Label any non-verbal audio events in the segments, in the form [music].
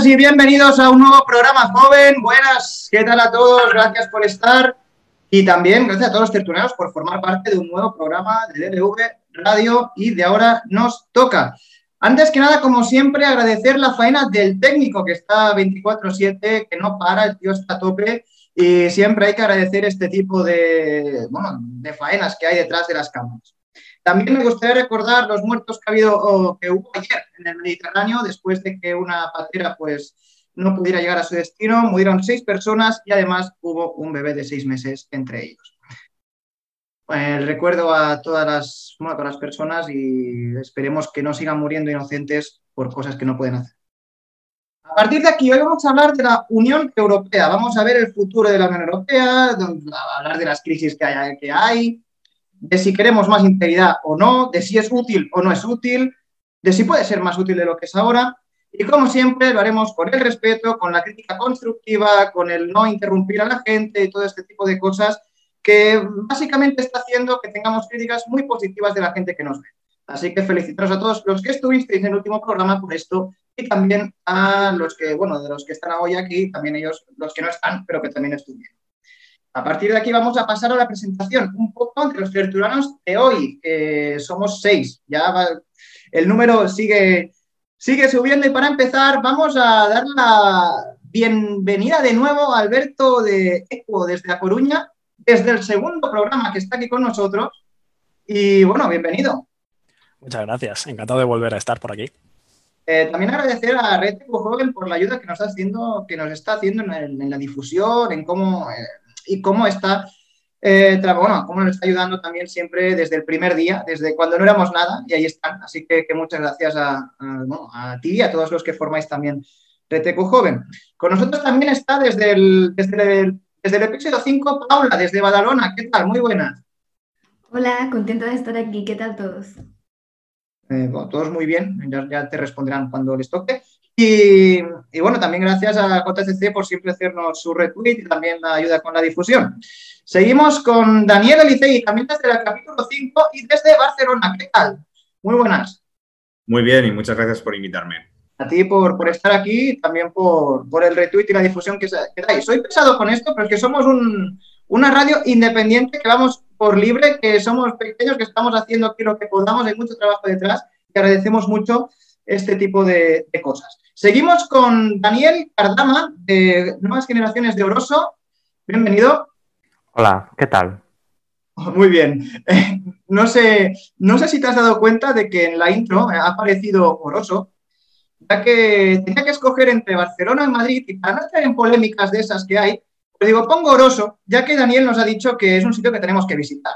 buenas y bienvenidos a un nuevo programa joven. Buenas, ¿qué tal a todos? Gracias por estar. Y también gracias a todos los tertulianos por formar parte de un nuevo programa de DLV Radio y de ahora nos toca. Antes que nada, como siempre, agradecer la faena del técnico que está 24/7, que no para, el tío está a tope y siempre hay que agradecer este tipo de, bueno, de faenas que hay detrás de las cámaras. También me gustaría recordar los muertos que ha habido o que hubo ayer en el Mediterráneo después de que una patera pues no pudiera llegar a su destino. Murieron seis personas y además hubo un bebé de seis meses entre ellos. El recuerdo a todas las, a todas las personas y esperemos que no sigan muriendo inocentes por cosas que no pueden hacer. A partir de aquí, hoy vamos a hablar de la Unión Europea. Vamos a ver el futuro de la Unión Europea, hablar de las crisis que hay, que hay de si queremos más integridad o no, de si es útil o no es útil, de si puede ser más útil de lo que es ahora. Y como siempre, lo haremos con el respeto, con la crítica constructiva, con el no interrumpir a la gente y todo este tipo de cosas que básicamente está haciendo que tengamos críticas muy positivas de la gente que nos ve. Así que felicitaros a todos los que estuvisteis en el último programa por esto y también a los que, bueno, de los que están hoy aquí, también ellos, los que no están, pero que también estuvieron. A partir de aquí vamos a pasar a la presentación, un poco entre los tertulianos de hoy, que somos seis. Ya el número sigue, sigue subiendo y para empezar vamos a dar la bienvenida de nuevo a Alberto de Eco desde A Coruña, desde el segundo programa que está aquí con nosotros. Y bueno, bienvenido. Muchas gracias, encantado de volver a estar por aquí. Eh, también agradecer a Red Joven por la ayuda que nos está haciendo, que nos está haciendo en, la difusión, en cómo eh, y cómo está, eh, bueno, cómo nos está ayudando también siempre desde el primer día, desde cuando no éramos nada, y ahí están. Así que, muchas gracias a, ti y a todos los que formáis también Reteco Joven. Con nosotros también está desde el, desde el, desde el episodio 5 Paula, desde Badalona. ¿Qué tal? Muy buenas. Hola, contenta de estar aquí. ¿Qué tal todos? Eh, todos muy bien, ya, te responderán cuando les toque. Y, bueno, también gracias a JCC por siempre hacernos su retweet y también la ayuda con la difusión. Seguimos con Daniel Elicei, también desde el capítulo 5 y desde Barcelona. ¿Qué tal? Muy buenas. Muy bien y muchas gracias por invitarme. A ti por, por estar aquí y también por, por, el retweet y la difusión que, que, dais. Soy pesado con esto, pero es que somos un, una radio independiente que vamos por libre, que somos pequeños, que estamos haciendo aquí lo que podamos, hay mucho trabajo detrás y agradecemos mucho este tipo de, de cosas. Seguimos con Daniel Cardama, de Nuevas Generaciones de Oroso. Bienvenido. Hola, ¿qué tal? [laughs] Muy bien. no, sé, no sé si te has dado cuenta de que en la intro ha aparecido Oroso, ya que tenía que escoger entre Barcelona y Madrid y para no estar en polémicas de esas que hay, pues digo, pongo Oroso, ya que Daniel nos ha dicho que es un sitio que tenemos que visitar.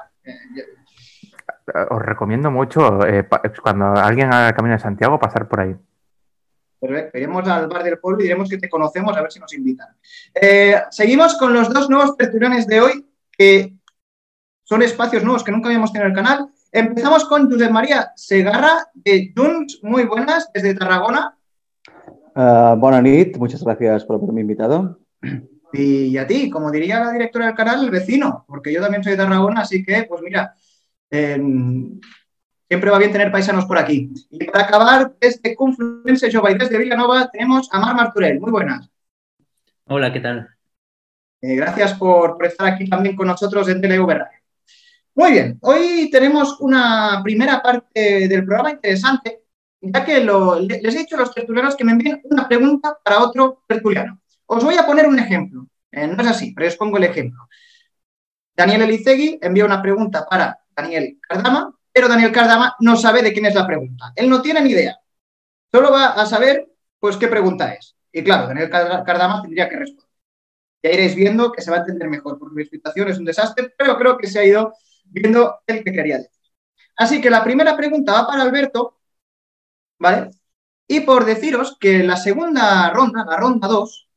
Os recomiendo mucho, eh, cuando alguien haga el camino de Santiago, pasar por ahí. Perfecto. Iremos al bar del pueblo y diremos que te conocemos a ver si nos invitan. Eh, seguimos con los dos nuevos tertulianes de hoy, que son espacios nuevos que nunca habíamos tenido en el canal. Empezamos con Josep María Segarra de Junts. Muy buenas, desde Tarragona. Uh, buenas muchas gracias por haberme invitado. Y a ti, como diría la directora del canal, el vecino, porque yo también soy de Tarragona, así que, pues mira, eh, Siempre va bien tener paisanos por aquí. Y para acabar, desde Confluence Jova y desde Villanova tenemos a Mar Marturel. Muy buenas. Hola, ¿qué tal? Eh, gracias por, estar aquí también con nosotros en TeleV Muy bien, hoy tenemos una primera parte del programa interesante, ya que les he dicho a los tertulianos que me envíen una pregunta para otro tertuliano. Os voy a poner un ejemplo. Eh, no es así, pero os pongo el ejemplo. Daniel Elicegui envía una pregunta para Daniel Cardama pero Daniel Cardama no sabe de quién es la pregunta. Él no tiene ni idea. Solo va a saber, pues, qué pregunta es. Y claro, Daniel Cardama tendría que responder. Ya iréis viendo que se va a entender mejor, porque mi explicación es un desastre, pero creo que se ha ido viendo el que quería decir. Así que la primera pregunta va para Alberto, ¿vale? Y por deciros que la segunda ronda, la ronda 2,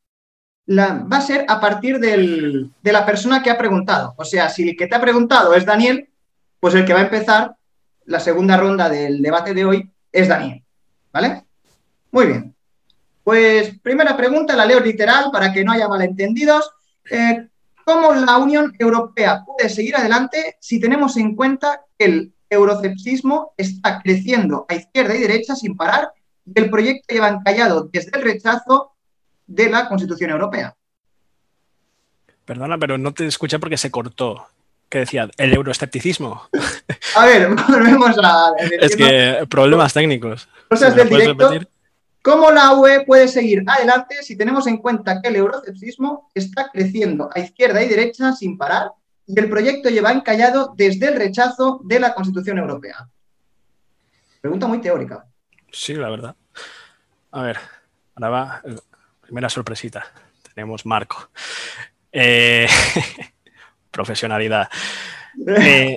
va a ser a partir de la persona que ha preguntado. O sea, si el que te ha preguntado es Daniel, pues el que va a empezar la segunda ronda del debate de hoy es Daniel. ¿Vale? Muy bien. Pues primera pregunta, la leo literal para que no haya malentendidos. Eh, ¿Cómo la Unión Europea puede seguir adelante si tenemos en cuenta que el eurocepsismo está creciendo a izquierda y derecha sin parar y el proyecto lleva encallado desde el rechazo de la Constitución Europea. Perdona, pero no te escuché porque se cortó. ¿Qué decía? ¿El euroescepticismo? A ver, [laughs] volvemos a... Es que problemas técnicos. Cosas del directo. ¿Cómo la UE puede seguir adelante si tenemos en cuenta que el euroescepticismo está creciendo a izquierda y derecha sin parar y el proyecto lleva encallado desde el rechazo de la Constitución Europea? Pregunta muy teórica. Sí, la verdad. A ver, ahora va, primera sorpresita. Tenemos Marco. Eh, [laughs] profesionalidad. [laughs] Eh,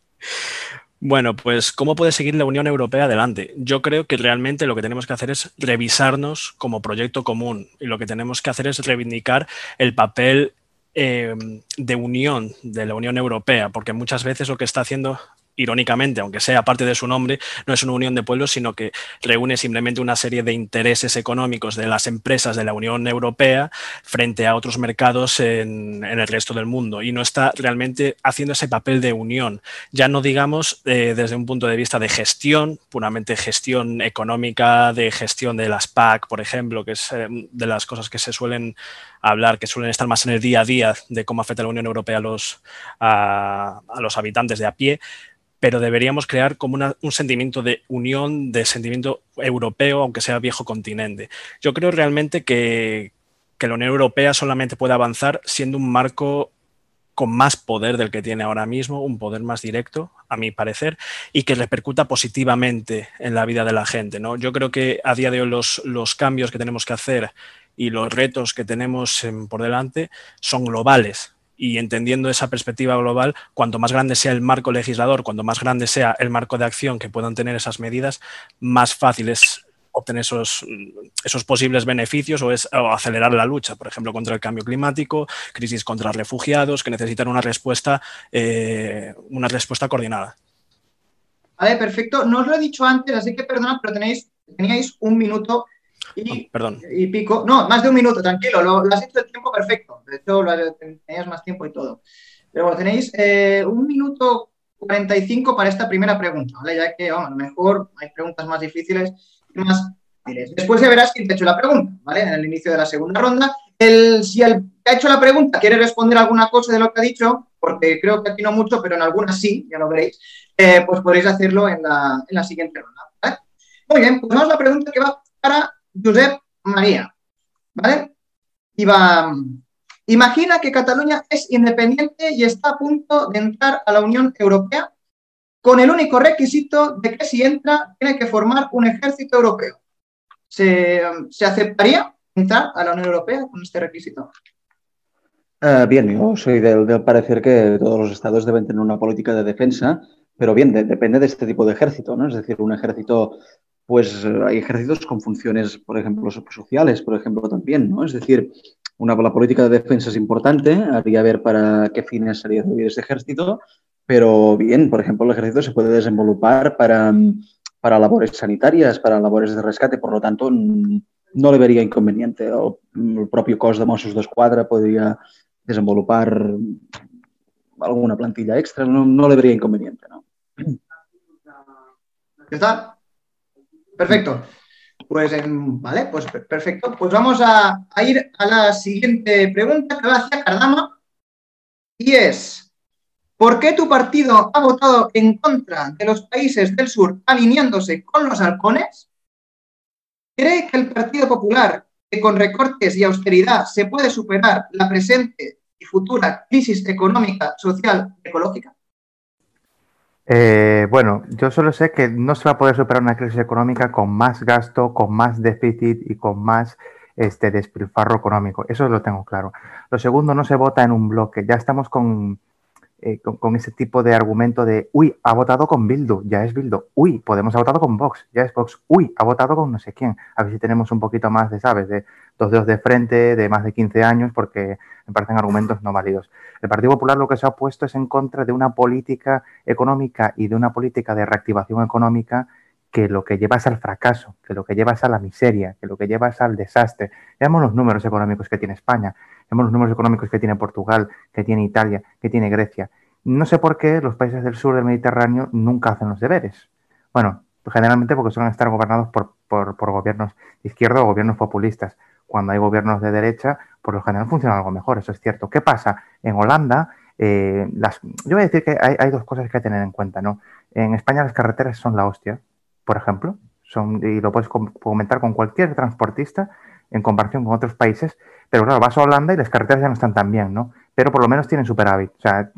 [laughs] bueno, pues ¿cómo puede seguir la Unión Europea adelante? Yo creo que realmente lo que tenemos que hacer es revisarnos como proyecto común y lo que tenemos que hacer es reivindicar el papel eh, de unión de la Unión Europea, porque muchas veces lo que está haciendo irónicamente, aunque sea parte de su nombre, no es una unión de pueblos, sino que reúne simplemente una serie de intereses económicos de las empresas de la Unión Europea frente a otros mercados en, el resto del mundo y no está realmente haciendo ese papel de unión. Ya no digamos eh, desde un punto de vista de gestión, puramente gestión económica, de gestión de las PAC, por ejemplo, que es eh, de las cosas que se suelen hablar, que suelen estar más en el día a día de cómo afecta la Unión Europea a los, a los habitantes de a pie, pero deberíamos crear como un sentimiento de unión, de sentimiento europeo, aunque sea viejo continente. Yo creo realmente que, la Unión Europea solamente puede avanzar siendo un marco con más poder del que tiene ahora mismo, un poder más directo, a mi parecer, y que repercuta positivamente en la vida de la gente. ¿no? Yo creo que a día de hoy los, los cambios que tenemos que hacer y los retos que tenemos por delante son globales y entendiendo esa perspectiva global, cuanto más grande sea el marco legislador, cuanto más grande sea el marco de acción que puedan tener esas medidas, más fácil es obtener esos, esos posibles beneficios o, es, acelerar la lucha, por ejemplo, contra el cambio climático, crisis contra refugiados, que necesitan una respuesta, eh, una respuesta coordinada. Vale, perfecto. No os lo he dicho antes, así que perdonad, pero tenéis, teníais un minuto y, Perdón. y pico. No, más de un minuto, tranquilo, lo, has hecho el tiempo perfecto. De hecho, tenías más tiempo y todo. Pero bueno, tenéis eh, un minuto 45 para esta primera pregunta, ¿vale? Ya que, vamos, a lo mejor hay preguntas más difíciles y más Después ya verás quién te ha hecho la pregunta, ¿vale? En el inicio de la segunda ronda. El, si el que ha hecho la pregunta quiere responder alguna cosa de lo que ha dicho, porque creo que aquí no mucho, pero en algunas sí, ya lo veréis, eh, pues podréis hacerlo en la, en la siguiente ronda. ¿vale? Muy bien, pues vamos a la pregunta que va para Josep María, ¿vale? Iba, imagina que Cataluña es independiente y está a punto de entrar a la Unión Europea con el único requisito de que si entra tiene que formar un ejército europeo. ¿Se, aceptaría entrar a la Unión Europea con este requisito? Eh, bien, yo soy del, parecer que todos los estados deben tener una política de defensa, pero bien, depende de este tipo de ejército, ¿no? Es decir, un ejército pues eh, hay ejércitos con funciones, por ejemplo, sociales, por ejemplo, también, ¿no? Es decir, una, la política de defensa es importante, haría ver para qué fines haría servir ese ejército, pero bien, por ejemplo, el ejército se puede desenvolupar para, para labores sanitarias, para labores de rescate, por lo tanto, no le vería inconveniente. O el propio cos de Mossos d'Esquadra podría desenvolupar alguna plantilla extra, no, no le vería inconveniente, ¿no? ¿Qué tal? Perfecto. Pues, vale, pues perfecto. Pues vamos a, ir a la siguiente pregunta que va hacia Cardama y es, ¿por qué tu partido ha votado en contra de los países del sur alineándose con los halcones? ¿Cree que el Partido Popular, que con recortes y austeridad se puede superar la presente y futura crisis económica, social y ecológica? Eh, bueno, yo solo sé que no se va a poder superar una crisis económica con más gasto, con más déficit y con más este, despilfarro económico. Eso lo tengo claro. Lo segundo, no se vota en un bloque. Ya estamos con, eh, con, ese tipo de argumento de, uy, ha votado con Bildu, ya es Bildu. Uy, podemos ha votado con Vox, ya es Vox. Uy, ha votado con no sé quién. A ver si tenemos un poquito más de, ¿sabes? De dos dedos de frente, de más de 15 años, porque me parecen argumentos no válidos. El Partido Popular lo que se ha puesto es en contra de una política económica y de una política de reactivación económica que lo que lleva es al fracaso, que lo que lleva es a la miseria, que lo que lleva es al desastre. Veamos los números económicos que tiene España, veamos los números económicos que tiene Portugal, que tiene Italia, que tiene Grecia. No sé por qué los países del sur del Mediterráneo nunca hacen los deberes. Bueno, generalmente porque suelen estar gobernados por, gobiernos de izquierda o gobiernos populistas. Cuando hay gobiernos de derecha, por lo general funciona algo mejor, eso es cierto. ¿Qué pasa? En Holanda, eh, yo voy a decir que hay, dos cosas que hay que tener en cuenta, ¿no? En España las carreteras son la hostia, por ejemplo, son, y lo puedes comentar con cualquier transportista en comparación con otros países, pero claro, vas a Holanda y las carreteras ya no están tan bien, ¿no? Pero por lo menos tienen superávit. O sea,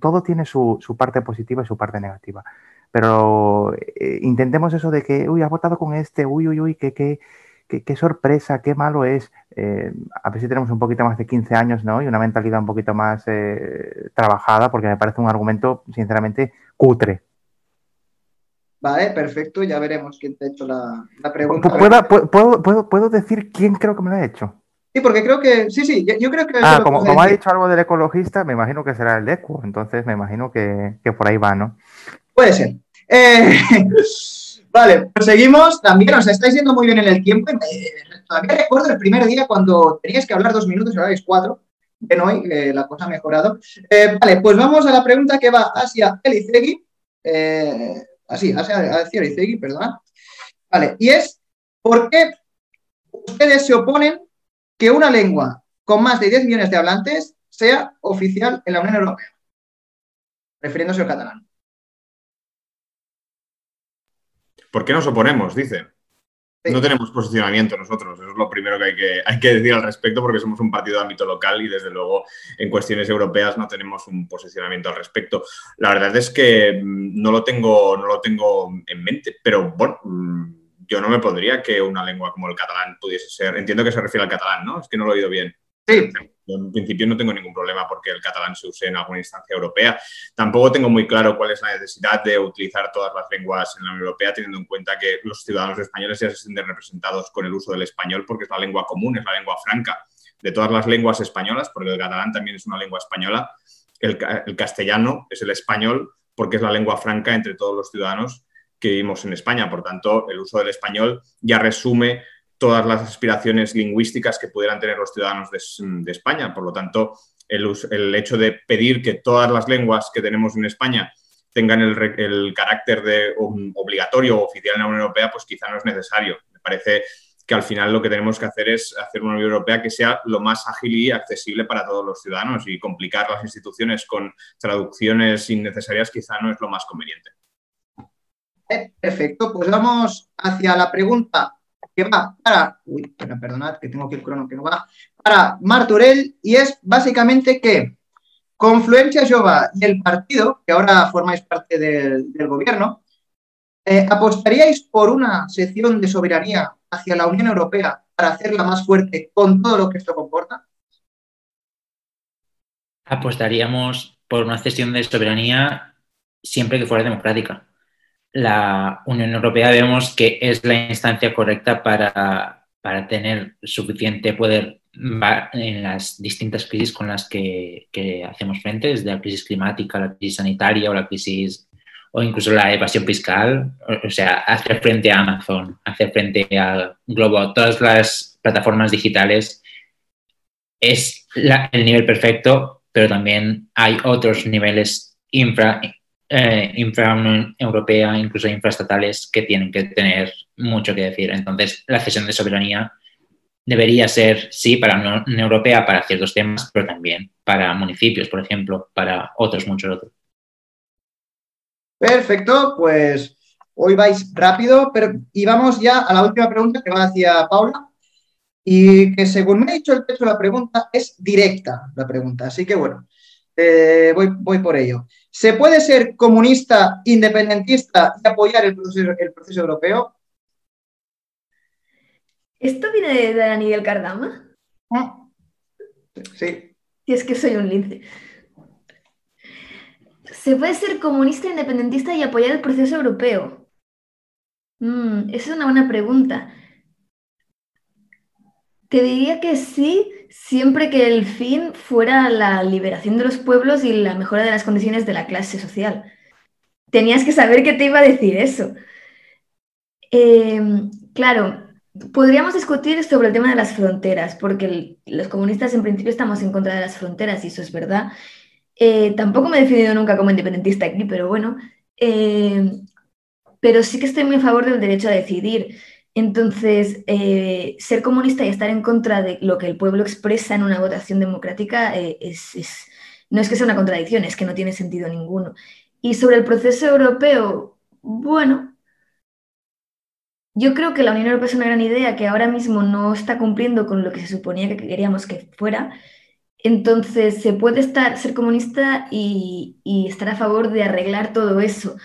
todo tiene su, parte positiva y su parte negativa. Pero eh, intentemos eso de que, uy, has votado con este, uy, uy, uy, qué, qué, qué, sorpresa, qué malo es. Eh, a ver si tenemos un poquito más de 15 años, ¿no? Y una mentalidad un poquito más eh, trabajada, porque me parece un argumento, sinceramente, cutre. Vale, perfecto, ya veremos quién te ha hecho la, pregunta. ¿Puedo, puedo, puedo, decir quién creo que me lo ha hecho? Sí, porque creo que, sí, sí, yo, creo que... Ah, como, como ha dicho algo del ecologista, me imagino que será el ECO, entonces me imagino que, por ahí va, ¿no? Puede ser. Eh, [laughs] vale, pues seguimos. También os estáis yendo muy bien en el tiempo. todavía recuerdo el primer día cuando teníais que hablar dos minutos y habláis cuatro. Bueno, hoy la cosa ha mejorado. Eh, vale, pues vamos a la pregunta que va hacia Elicegui. Eh, así, hacia, Elicegui, perdón. Vale, y es, ¿por qué ustedes se oponen que una lengua con más de 10 millones de hablantes sea oficial en la Unión Europea? Refiriéndose al catalán. ¿Por qué nos oponemos? Dice. No tenemos posicionamiento nosotros, eso es lo primero que hay, que hay que decir al respecto porque somos un partido de ámbito local y desde luego en cuestiones europeas no tenemos un posicionamiento al respecto. La verdad es que mm, no lo tengo, no lo tengo en mente, pero bueno, mm, yo no me pondría que una lengua como el catalán pudiese ser, entiendo que se refiere al catalán, ¿no? Es que no lo he oído bien. Sí. en principio no tengo ningún problema porque el catalán se use en alguna instancia europea. Tampoco tengo muy claro cuál es la necesidad de utilizar todas las lenguas en la Unión Europea, teniendo en cuenta que los ciudadanos españoles ya se sienten representados con el uso del español porque es la lengua común, es la lengua franca de todas las lenguas españolas, porque el catalán también es una lengua española. El, el castellano es el español porque es la lengua franca entre todos los ciudadanos que vivimos en España. Por tanto, el uso del español ya resume todas las aspiraciones lingüísticas que pudieran tener los ciudadanos de, España. Por lo tanto, el, hecho de pedir que todas las lenguas que tenemos en España tengan el, carácter de obligatorio o oficial en la Unión Europea, pues quizá no es necesario. Me parece que al final lo que tenemos que hacer es hacer una Unión Europea que sea lo más ágil y accesible para todos los ciudadanos y complicar las instituciones con traducciones innecesarias quizá no es lo más conveniente. Perfecto, pues vamos hacia la pregunta que va para, uy, perdonad que tengo aquí el crono que no va, para Marturell y es básicamente que Confluencia Jova y el partido, que ahora formáis parte del, gobierno, eh, ¿apostaríais por una sección de soberanía hacia la Unión Europea para hacerla más fuerte con todo lo que esto comporta? Apostaríamos por una cesión de soberanía siempre que fuera democrática la Unión Europea vemos que es la instancia correcta para, tener suficiente poder en las distintas crisis con las que, hacemos frente, desde la crisis climática, la crisis sanitaria o la crisis o incluso la evasión fiscal, o, sea, hacer frente a Amazon, hacer frente a Globo, todas las plataformas digitales es el nivel perfecto, pero también hay otros niveles infra, eh, infra europea, incluso infraestatales, que tienen que tener mucho que decir. Entonces, la cesión de soberanía debería ser, sí, para la Unión Europea, para ciertos temas, pero también para municipios, por ejemplo, para otros, muchos otros. Perfecto, pues hoy vais rápido, pero y vamos ya a la última pregunta que va hacia Paula y que según me ha dicho el de la pregunta es directa la pregunta, así que bueno, eh, voy por ello. ¿Se puede ser comunista, independentista y apoyar el proceso, el proceso europeo? ¿Esto viene de Dani del Cardama? Ah, sí. Y es que soy un lince. ¿Se puede ser comunista, independentista y apoyar el proceso europeo? Mm, esa es una buena pregunta. Te diría que sí, siempre que el fin fuera la liberación de los pueblos y la mejora de las condiciones de la clase social. Tenías que saber que te iba a decir eso. Em, claro, podríamos discutir sobre el tema de las fronteras, porque los comunistas en principio estamos en contra de las fronteras y eso es verdad. Eh, tampoco me he definido nunca como independentista aquí, pero bueno. Em, pero sí que estoy muy a favor del derecho a decidir. Entonces, eh, ser comunista y estar en contra de lo que el pueblo expresa en una votación democrática eh, es, no es que sea una contradicción, es que no tiene sentido ninguno. Y sobre el proceso europeo, bueno, yo creo que la Unión Europea es una gran idea que ahora mismo no está cumpliendo con lo que se suponía que queríamos que fuera. Entonces, se puede estar, ser comunista y, estar a favor de arreglar todo eso.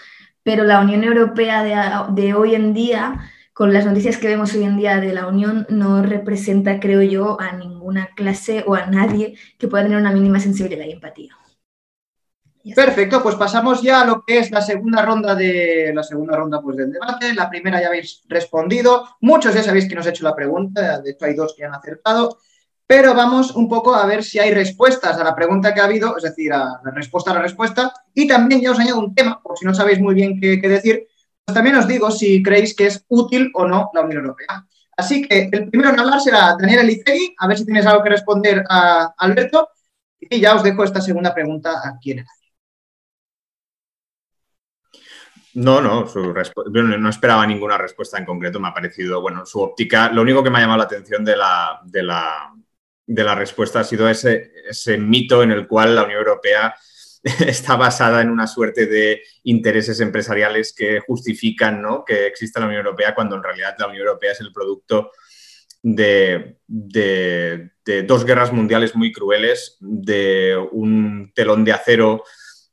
Pero la Unión Europea de hoy en día con las noticias que vemos hoy en día de la Unión, no representa, creo yo, a ninguna clase o a nadie que pueda tener una mínima sensibilidad y empatía. Perfecto, pues pasamos ya a lo que es la segunda ronda de la segunda ronda pues, del debate. La primera ya habéis respondido. Muchos ya sabéis que nos he hecho la pregunta, de hecho hay dos que han acertado. Pero vamos un poco a ver si hay respuestas a la pregunta que ha habido, es decir, a la respuesta a la respuesta. Y también ya os añado un tema, por si no sabéis muy bien qué decir, también os digo si creéis que es útil o no la Unión Europea. Así que el primero en hablar será Daniel Elicegui, a ver si tienes algo que responder a Alberto. Y ya os dejo esta segunda pregunta a quién No, no, no esperaba ninguna respuesta en concreto, me ha parecido, bueno, su óptica, lo único que me ha llamado la atención de la, de la, de la respuesta ha sido ese, ese mito en el cual la Unión Europea [laughs] está basada en una suerte de intereses empresariales que justifican ¿no? que exista la Unión Europea cuando en realidad la Unión Europea es el producto de, dos guerras mundiales muy crueles, de un telón de acero,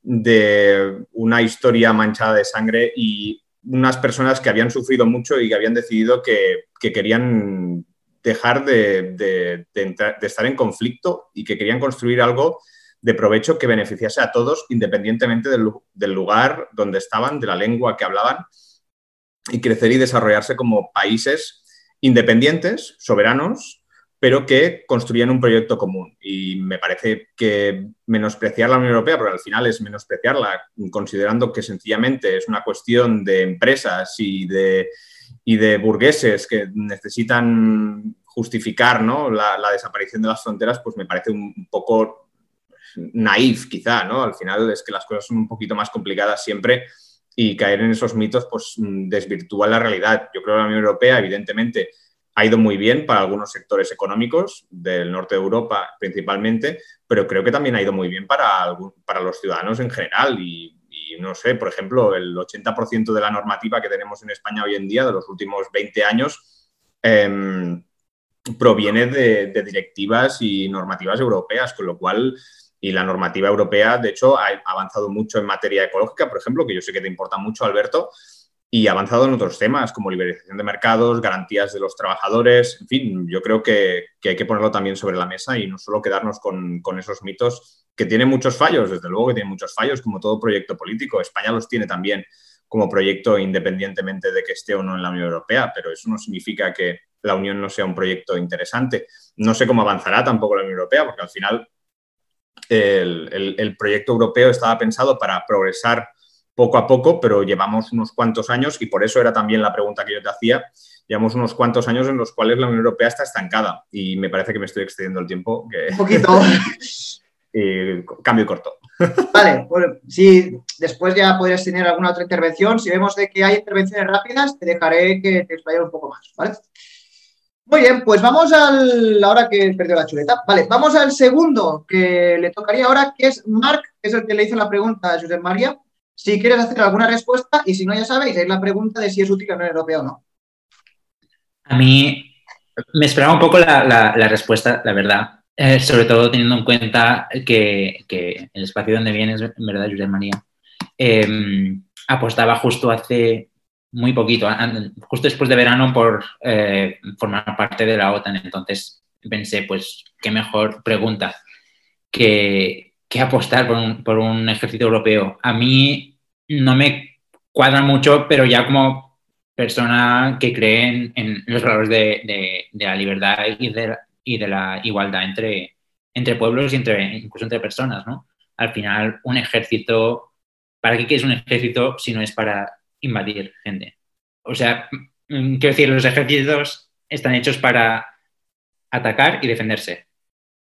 de una historia manchada de sangre y unas personas que habían sufrido mucho y que habían decidido que, querían dejar de, de, estar en conflicto y que querían construir algo de provecho que beneficiase a todos independientemente del, lugar donde estaban, de la lengua que hablaban, y crecer y desarrollarse como países independientes, soberanos, pero que construían un proyecto común. Y me parece que menospreciar la Unión Europea, porque al final es menospreciarla, considerando que sencillamente es una cuestión de empresas y de, y de burgueses que necesitan justificar ¿no? la, desaparición de las fronteras, pues me parece un poco naif quizá, ¿no? Al final es que las cosas son un poquito más complicadas siempre y caer en esos mitos pues mm, desvirtúa la realidad. Yo creo que la Unión Europea evidentemente ha ido muy bien para algunos sectores económicos del norte de Europa principalmente, pero creo que también ha ido muy bien para, para los ciudadanos en general y, no sé, por ejemplo, el 80% de la normativa que tenemos en España hoy en día, de los últimos 20 años, em, proviene de, de, directivas y normativas europeas, con lo cual y la normativa europea, de hecho, ha avanzado mucho en materia ecológica, por ejemplo, que yo sé que te importa mucho, Alberto, y ha avanzado en otros temas como liberalización de mercados, garantías de los trabajadores, en fin, yo creo que, hay que ponerlo también sobre la mesa y no solo quedarnos con, esos mitos que tienen muchos fallos, desde luego que tienen muchos fallos, como todo proyecto político. España los tiene también como proyecto independientemente de que esté o no en la Unión Europea, pero eso no significa que la Unión no sea un proyecto interesante. No sé cómo avanzará tampoco la Unión Europea, porque al final el, proyecto europeo estaba pensado para progresar poco a poco, pero llevamos unos cuantos años y por eso era también la pregunta que yo te hacía. Llevamos unos cuantos años en los cuales la Unión Europea está estancada y me parece que me estoy excediendo el tiempo. Un poquito. [laughs] y cambio corto. [laughs] Vale, bueno, si después ya podrías tener alguna otra intervención, si vemos de que hay intervenciones rápidas, te dejaré que te explayes un poco más, ¿vale? Muy bien, pues vamos al. Ahora que he perdido la chuleta. Vale, vamos al segundo que le tocaría ahora, que es Marc, que es el que le hizo la pregunta a Josep María. Si quieres hacer alguna respuesta, y si no, ya sabéis, es la pregunta de si es útil la Unión Europea o no. A mí me esperaba un poco la, respuesta, la verdad. Eh, sobre todo teniendo en cuenta que, el espacio donde vienes, en verdad, Josep María, em, apostaba justo hace muy poquito, justo después de verano por eh, formar parte de la OTAN. Entonces pensé, pues, qué mejor pregunta que, apostar por un, ejército europeo. A mí no me cuadra mucho, pero ya como persona que cree en, los valores de, la libertad y de, y de la igualdad entre, entre pueblos y entre, incluso entre personas, ¿no? Al final, un ejército, ¿para qué quieres un ejército si no es para invadir gente. O sea, mm, quiero decir, los ejércitos están hechos para atacar y defenderse.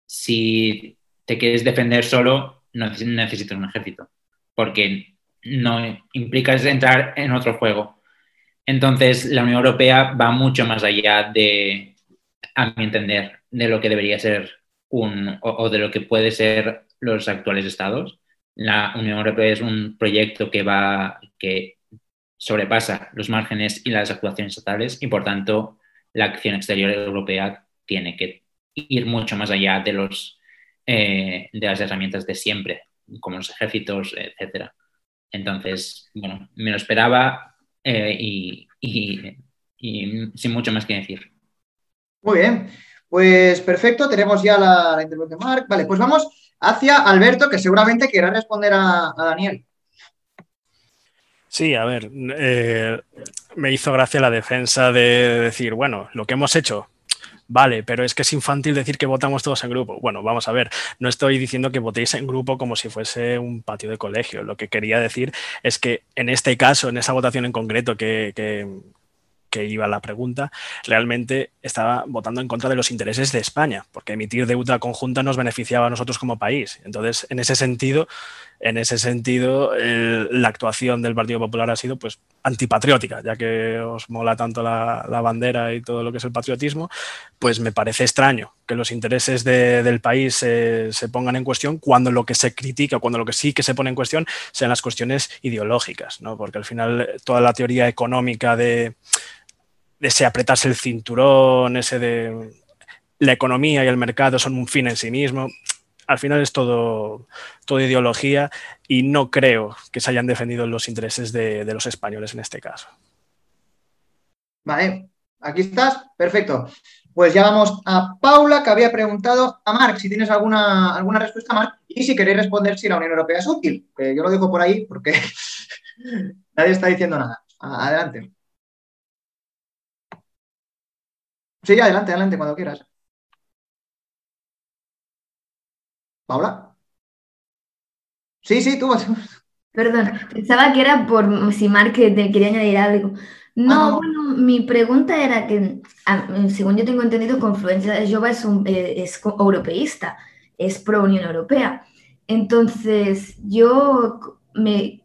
Si te quieres defender solo, no necesitas un ejército, porque no implica entrar en otro juego. Entonces, la Unión Europea va mucho más allá de, a mi entender, de lo que debería ser un, o, de lo que puede ser los actuales estados. La Unión Europea es un proyecto que va, que sobrepasa los márgenes y las actuaciones estatales y, por tanto, la acción exterior europea tiene que ir mucho más allá de, los, eh, de las herramientas de siempre, como los ejércitos, etcétera. Entonces, bueno, me lo esperaba eh, y, sin mucho más que decir. Muy bien, pues perfecto, tenemos ya la, intervención de Marc. Vale, pues vamos hacia Alberto, que seguramente querrá responder a, Daniel. Sí, a ver, eh, me hizo gracia la defensa de decir, bueno, lo que hemos hecho Vale, pero es que es infantil decir que votamos todos en grupo. Bueno, vamos a ver, no estoy diciendo que votéis en grupo como si fuese un patio de colegio. Lo que quería decir es que en este caso, en esa votación en concreto que, que, que iba la pregunta, realmente estaba votando en contra de los intereses de España, porque emitir deuda conjunta nos beneficiaba a nosotros como país. Entonces, en ese sentido, en ese sentido, la actuación del Partido Popular ha sido pues antipatriótica, ya que os mola tanto la, bandera y todo lo que es el patriotismo, pues me parece extraño que los intereses del país se, pongan en cuestión cuando lo que se critica, cuando lo que sí que se pone en cuestión sean las cuestiones ideológicas, ¿no? porque al final toda la teoría económica de ese apretarse el cinturón, ese de la economía y el mercado son un fin en sí mismo. Al final es todo, todo ideología y no creo que se hayan defendido los intereses de, los españoles en este caso. Vale, aquí estás, perfecto. Pues ya vamos a Paula, que había preguntado a Marc si tienes alguna, alguna respuesta, Marc, y si queréis responder si la Unión Europea es útil. Yo lo dejo por ahí porque [laughs] nadie está diciendo nada. Adelante. Sí, adelante, adelante, cuando quieras. Paula. Sí, sí, tú. Perdón, pensaba que era por si Mark te quería añadir algo. No, ah, bueno, mi pregunta era que, según yo tengo entendido, Confluencia de Jova es, un, eh, es europeísta, es pro Unión Europea. Entonces, yo me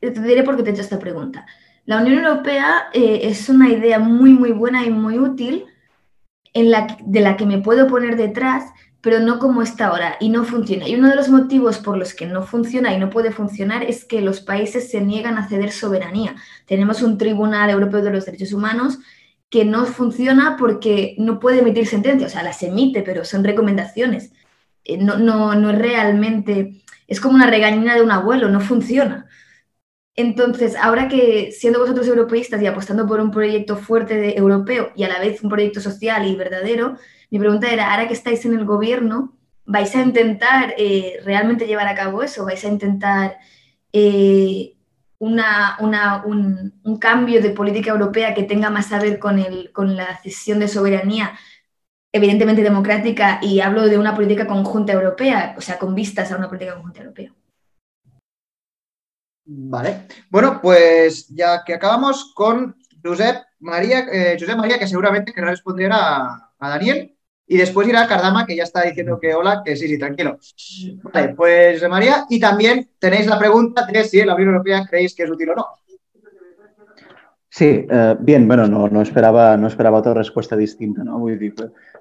te diré por qué te he hecho esta pregunta. La Unión Europea eh, es una idea muy, muy buena y muy útil la, de la que me puedo poner detrás, pero no como está ahora y no funciona. Y uno de los motivos por los que no funciona y no puede funcionar es que los países se niegan a ceder soberanía. Tenemos un Tribunal Europeo de los Derechos Humanos que no funciona porque no puede emitir sentencias, o sea, las emite, pero son recomendaciones. Eh, no, no, no realmente, es como una regañina de un abuelo, no funciona. Entonces, ahora que siendo vosotros europeístas y apostando por un proyecto fuerte de europeo y a la vez un proyecto social y verdadero, mi pregunta era, ahora que estáis en el gobierno, ¿vais a intentar eh, realmente llevar a cabo eso? ¿Vais a intentar eh, una, un, cambio de política europea que tenga más a ver con, el, con la cesión de soberanía, evidentemente democrática, y hablo de una política conjunta europea, o sea, con vistas a una política conjunta europea? Vale. Bueno, pues ya que acabamos con Josep María, eh, María que seguramente querrá responder a, Daniel. Y después irá Cardama, que ya está diciendo que hola, que sí, sí, tranquilo. Vale, pues María, y también tenéis la pregunta de si la Unión Europea creéis que es útil o no. Sí, eh, bien, bueno, no, no, esperaba, no esperaba otra respuesta distinta, ¿no?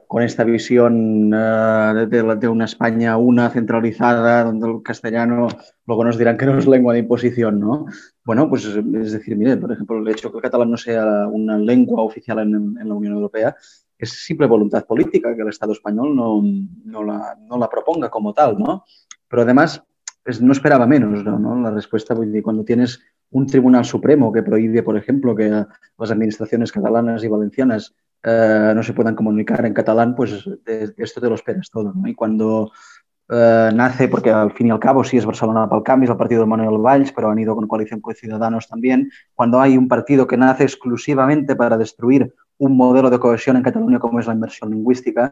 con esta visión eh, de, una España una centralizada, donde el castellano luego nos dirán que no es lengua de imposición, ¿no? Bueno, pues es decir, mire, por ejemplo, el hecho que el catalán no sea una lengua oficial en, la Unión Europea es simple voluntad política, que el Estado español no, la, proponga como tal, ¿no? Pero además, pues, no esperaba menos, ¿no? La respuesta, cuando tienes un tribunal supremo que prohíbe, por ejemplo, que las administraciones catalanas y valencianas eh, no se puedan comunicar en catalán, pues de, esto te lo esperas todo. ¿no? Y cuando eh, nace, porque al fin y al cabo sí es Barcelona para el cambio, es el partido de Manuel Valls, pero han ido con coalición con Ciudadanos también, cuando hay un partido que nace exclusivamente para destruir un modelo de cohesión en Cataluña como es la inversión lingüística,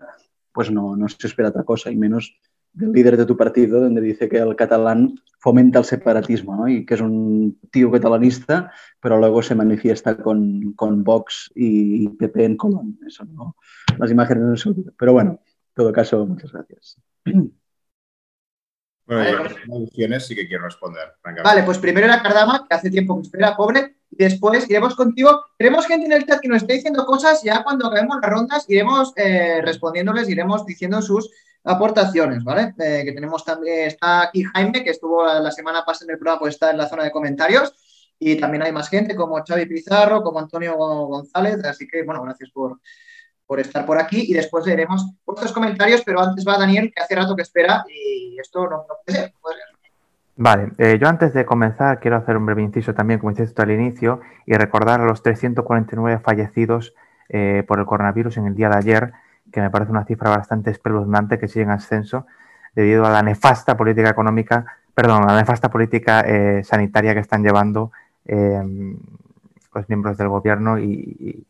pues no, no se espera otra cosa, y menos del líder de tu partido, donde dice que el catalán fomenta el separatismo ¿no? y que es un tío catalanista, pero luego se manifiesta con, con Vox y PP en Colón. Eso no, las imágenes no se Pero bueno, en todo caso, muchas gracias. Bueno, yo sí que quiero responder. Vale, pues primero era Cardama, que hace tiempo que espera, pobre, después iremos contigo. Tenemos gente en el chat que nos está diciendo cosas, ya cuando acabemos las rondas iremos eh, respondiéndoles, iremos diciendo sus aportaciones, ¿vale? Eh, que tenemos también, está aquí Jaime, que estuvo la semana pasada en el programa, pues está en la zona de comentarios, y también hay más gente como Xavi Pizarro, como Antonio González, así que, bueno, gracias por, por estar por aquí, y después leeremos vuestros comentarios, pero antes va Daniel, que hace rato que espera, y esto no, puede ser, puede ser. Vale, eh, yo antes de comenzar quiero hacer un breve inciso también, como hiciste al inicio, y recordar a los 349 fallecidos eh, por el coronavirus en el día de ayer, que me parece una cifra bastante espeluznante que sigue en ascenso debido a la nefasta política económica, perdón, a la nefasta política eh, sanitaria que están llevando em, los miembros del gobierno y,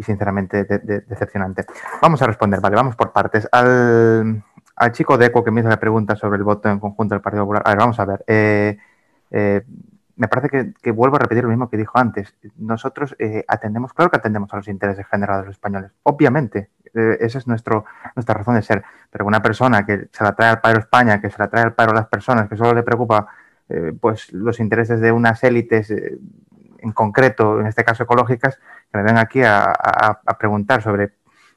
sinceramente decepcionante. Vamos a responder, vale, vamos por partes. Al, chico de ECO que me hizo la pregunta sobre el voto en conjunto del Partido Popular, a ver, vamos a ver. Eh, eh, me parece que, vuelvo a repetir lo mismo que dijo antes. Nosotros eh, atendemos, claro que atendemos a los intereses generales de los españoles. Obviamente, esa es nuestra razón de ser. Pero una persona que se la trae al paro España, que se la trae al paro a las personas, que solo le preocupa pues los intereses de unas élites en concreto, en este caso ecológicas, que me ven aquí a, preguntar sobre,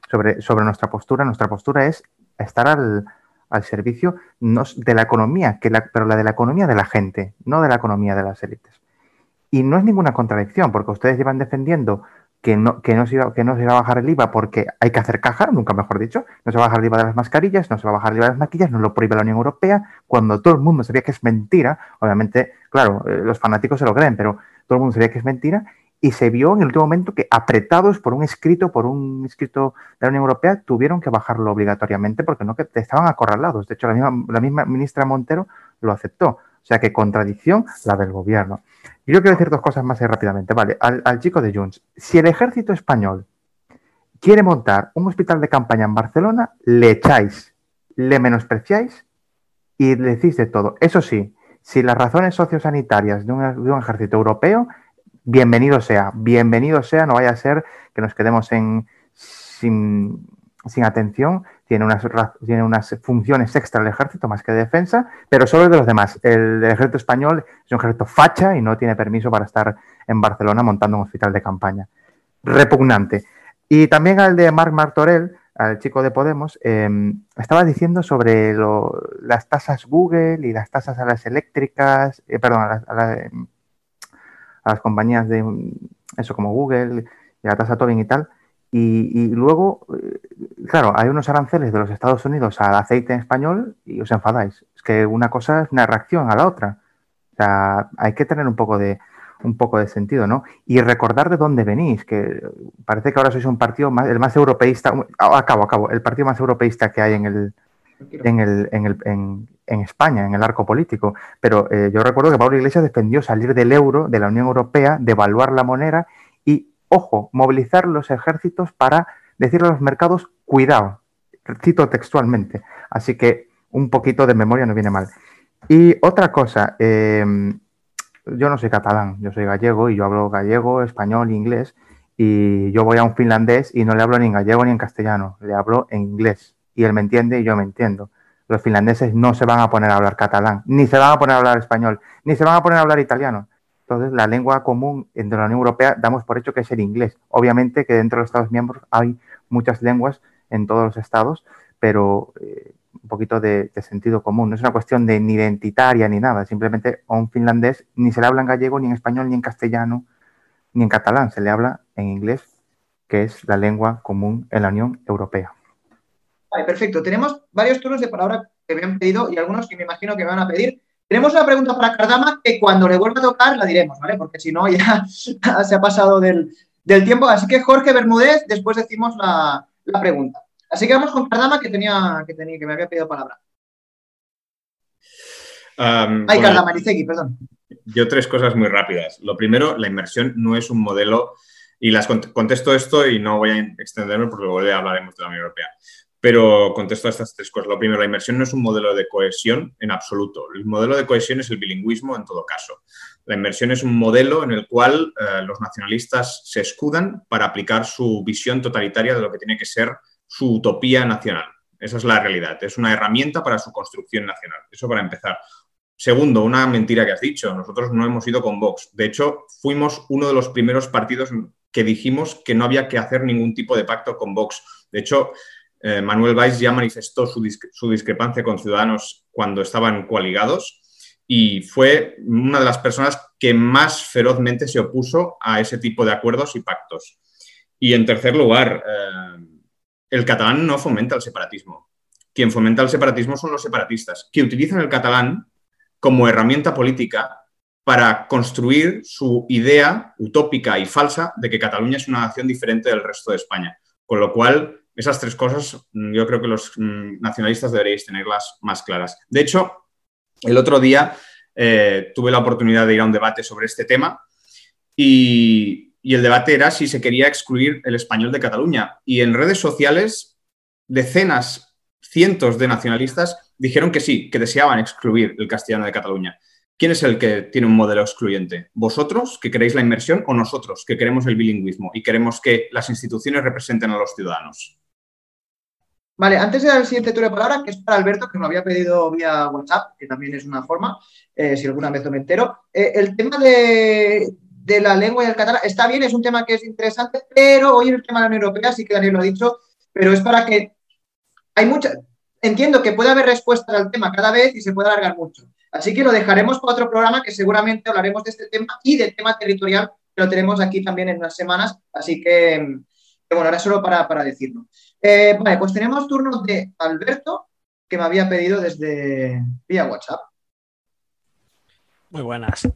sobre nuestra postura. Nuestra postura es estar al, al servicio de la economía, que la, pero la de la economía de la gente, no de la economía de las élites. Y no es ninguna contradicción, porque ustedes llevan defendiendo que no, que, no se iba, que no se iba a bajar el IVA porque hay que hacer caja, nunca mejor dicho, no se va a bajar el IVA de las mascarillas, no se va a bajar el IVA de las maquillas, no lo prohíbe la Unión Europea, cuando todo el mundo sabía que es mentira, obviamente, claro, eh, los fanáticos se lo creen, pero todo el mundo sabía que es mentira, y se vio en el último momento que apretados por un escrito, por un escrito de la Unión Europea, tuvieron que bajarlo obligatoriamente porque no que estaban acorralados. De hecho, la misma, ministra Montero lo aceptó. O sea que contradicción la del gobierno. Yo quiero decir dos cosas más rápidamente. Vale, al, chico de Junts. Si el ejército español quiere montar un hospital de campaña en Barcelona, le echáis, le menospreciáis y le decís de todo. Eso sí, si las razones sociosanitarias de un ejército europeo bienvenido sea, bienvenido sea, no vaya a ser que nos quedemos en, sin, atención. Tiene unas, funciones extra el ejército más que de defensa, pero solo de los demás. El, ejército español es un ejército facha y no tiene permiso para estar en Barcelona montando un hospital de campaña. Repugnante. Y también al de Marc Martorell, al chico de Podemos, em, estaba diciendo sobre las tasas Google y las tasas a las eléctricas, eh, perdón, a las, em, a las compañías de eso como Google y la tasa Tobin y tal. Y, luego, eh, claro, hay unos aranceles de los Estados Unidos al aceite en español y os enfadáis. Es que una cosa es una reacción a la otra. O sea, hay que tener un poco de un poco de sentido, ¿no? Y recordar de dónde venís, que parece que ahora sois un partido más, el más europeísta, acabo, acabo, el partido más europeísta que hay en el, en, el, en, el, en, en España, en el arco político. Pero eh, yo recuerdo que Pablo Iglesias defendió salir del euro, de la Unión Europea, devaluar la moneda y, ojo, movilizar los ejércitos para decirle a los mercados, cuidado, cito textualmente. Así que un poquito de memoria no viene mal. Y otra cosa, em, yo no soy catalán, yo soy gallego y yo hablo gallego, español, inglés. Y yo voy a un finlandés y no le hablo ni en gallego ni en castellano, le hablo en inglés. Y él me entiende y yo me entiendo los finlandeses no se van a poner a hablar catalán, ni se van a poner a hablar español, ni se van a poner a hablar italiano. Entonces, la lengua común entre la Unión Europea damos por hecho que es el inglés. Obviamente que dentro de los Estados miembros hay muchas lenguas en todos los estados, pero eh, un poquito de, sentido común. No es una cuestión de ni identitaria ni nada. Simplemente a un finlandés ni se le habla en gallego, ni en español, ni en castellano, ni en catalán. Se le habla en inglés, que es la lengua común en la Unión Europea. Vale, perfecto. Tenemos varios turnos de palabra que me han pedido y algunos que me imagino que me van a pedir. Tenemos una pregunta para Cardama que cuando le vuelva a tocar la diremos, ¿vale? Porque si no [laughs] ya [laughs] se ha pasado del, tiempo. Así que Jorge Bermúdez, después decimos la, pregunta. Así que vamos con Cardama que tenía, que tenía, que me había pedido palabra. Um, Ay, Cardama, perdón. Yo tres cosas muy rápidas. Lo primero, la inversión no es un modelo, y las contesto esto y no voy a extenderme porque luego hablaremos de la Unión Europea. Pero contesto a estas tres cosas. Lo primero, la inversión no es un modelo de cohesión en absoluto. El modelo de cohesión es el bilingüismo en todo caso. La inversión es un modelo en el cual eh, los nacionalistas se escudan para aplicar su visión totalitaria de lo que tiene que ser su utopía nacional. Esa es la realidad. Es una herramienta para su construcción nacional. Eso para empezar. Segundo, una mentira que has dicho. Nosotros no hemos ido con Vox. De hecho, fuimos uno de los primeros partidos que dijimos que no había que hacer ningún tipo de pacto con Vox. De hecho, eh, Manuel Valls ya manifestó su, discrepancia con Ciudadanos cuando estaban coaligados y fue una de las personas que más ferozmente se opuso a ese tipo de acuerdos y pactos. Y en tercer lugar, eh, el catalán no fomenta el separatismo. Quien fomenta el separatismo son los separatistas, que utilizan el catalán como herramienta política para construir su idea utópica y falsa de que Cataluña es una nación diferente del resto de España. Con lo cual, esas tres cosas mm, yo creo que los mm, nacionalistas deberíais tenerlas más claras. De hecho, el otro día eh, tuve la oportunidad de ir a un debate sobre este tema y, y el debate era si se quería excluir el español de Cataluña. Y en redes sociales, decenas, cientos de nacionalistas dijeron que sí, que deseaban excluir el castellano de Cataluña. ¿Quién es el que tiene un modelo excluyente? ¿Vosotros, que queréis la inmersión, o nosotros, que queremos el bilingüismo y queremos que las instituciones representen a los ciudadanos? Vale, antes de dar el siguiente turno de palabra, que es para Alberto, que me había pedido vía WhatsApp, que también es una forma, eh, si alguna vez me entero. Eh, el tema de, de, la lengua y el catalán está bien, es un tema que es interesante, pero hoy en el tema de la Unión Europea, sí que Daniel lo ha dicho, pero es para que hay muchas, entiendo que puede haber respuestas al tema cada vez y se puede alargar mucho. Así que lo dejaremos para otro programa que seguramente hablaremos de este tema y del tema territorial, que lo tenemos aquí también en unas semanas. Así que, bueno, ahora solo para, para decirlo. Eh, vale, pues tenemos turno de Alberto, que me había pedido desde vía WhatsApp. Muy buenas.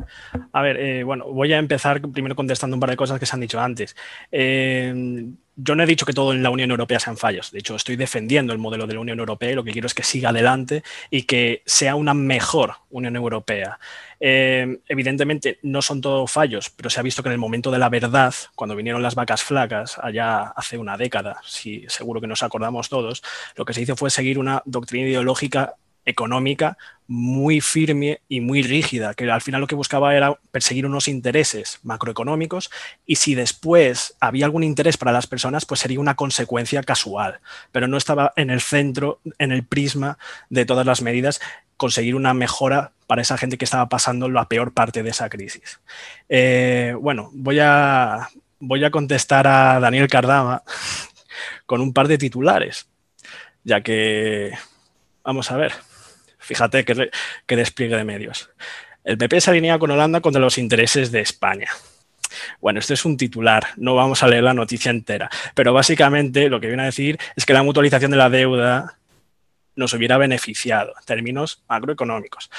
A ver, eh, bueno, voy a empezar primero contestando un par de cosas que se han dicho antes. Eh, yo no he dicho que todo en la Unión Europea sean fallos. De hecho, estoy defendiendo el modelo de la Unión Europea y lo que quiero es que siga adelante y que sea una mejor Unión Europea. Eh, evidentemente no son todos fallos, pero se ha visto que en el momento de la verdad, cuando vinieron las vacas flacas, allá hace una década, si seguro que nos acordamos todos, lo que se hizo fue seguir una doctrina ideológica económica muy firme y muy rígida, que al final lo que buscaba era perseguir unos intereses macroeconómicos y si después había algún interés para las personas, pues sería una consecuencia casual, pero no estaba en el centro, en el prisma de todas las medidas, conseguir una mejora para esa gente que estaba pasando la peor parte de esa crisis. Eh, bueno, voy a, voy a contestar a Daniel Cardama con un par de titulares, ya que, vamos a ver. Fíjate qué, despliegue de medios. El PP se alinea con Holanda contra los intereses de España. Bueno, esto es un titular, no vamos a leer la noticia entera, pero básicamente lo que viene a decir es que la mutualización de la deuda nos hubiera beneficiado en términos macroeconómicos.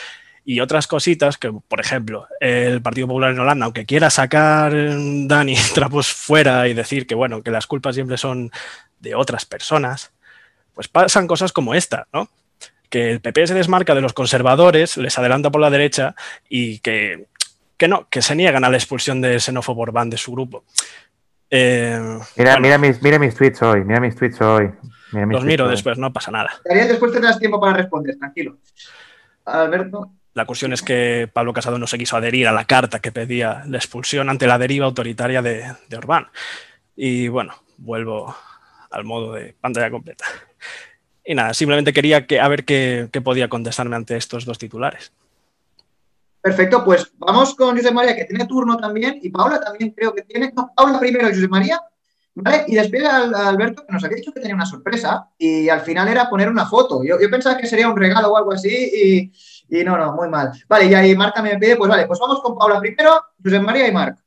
Y otras cositas que, por ejemplo, el Partido Popular en Holanda, aunque quiera sacar Dani [laughs] trapos fuera y decir que, bueno, que las culpas siempre son de otras personas, pues pasan cosas como esta, ¿no? Que el PP se desmarca de los conservadores, les adelanta por la derecha y que, no, que se niegan a la expulsión de xenófobo Orbán de su grupo. Eh, mira, mira, mis, mira mis tweets hoy, mira mis tweets hoy. los miro después, no pasa nada. Después tendrás tiempo para responder, tranquilo. Alberto. La cuestión es que Pablo Casado no se quiso adherir a la carta que pedía la expulsión ante la deriva autoritaria de, de Orbán. Y bueno, vuelvo al modo de pantalla completa. Y nada, simplemente quería que, a ver qué, podía contestarme ante estos dos titulares. Perfecto, pues vamos con José María, que tiene turno también, y Paula también creo que tiene. No, Paula primero y José María, ¿vale? Y después a Alberto, que nos había dicho que tenía una sorpresa, y al final era poner una foto. Yo, pensaba que sería un regalo o algo así, y, no, no, muy mal. Vale, y ahí Marta me pide, pues vale, pues vamos con Paula primero, José María y Marc.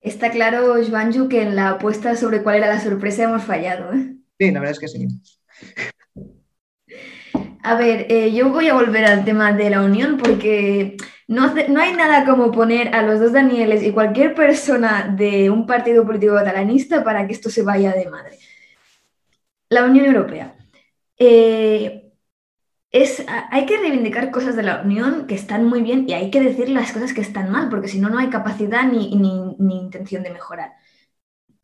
Está claro, Joanju, que en la apuesta sobre cuál era la sorpresa hemos fallado. ¿eh? Sí, la verdad es que sí. [laughs] A ver, eh, yo voy a volver al tema de la unión porque no, no, hay nada como poner a los dos Danieles y cualquier persona de un partido político catalanista para que esto se vaya de madre. La Unión Europea. Eh, es, hay que reivindicar cosas de la Unión que están muy bien y hay que decir las cosas que están mal, porque si no, no hay capacidad ni, ni intención de mejorar.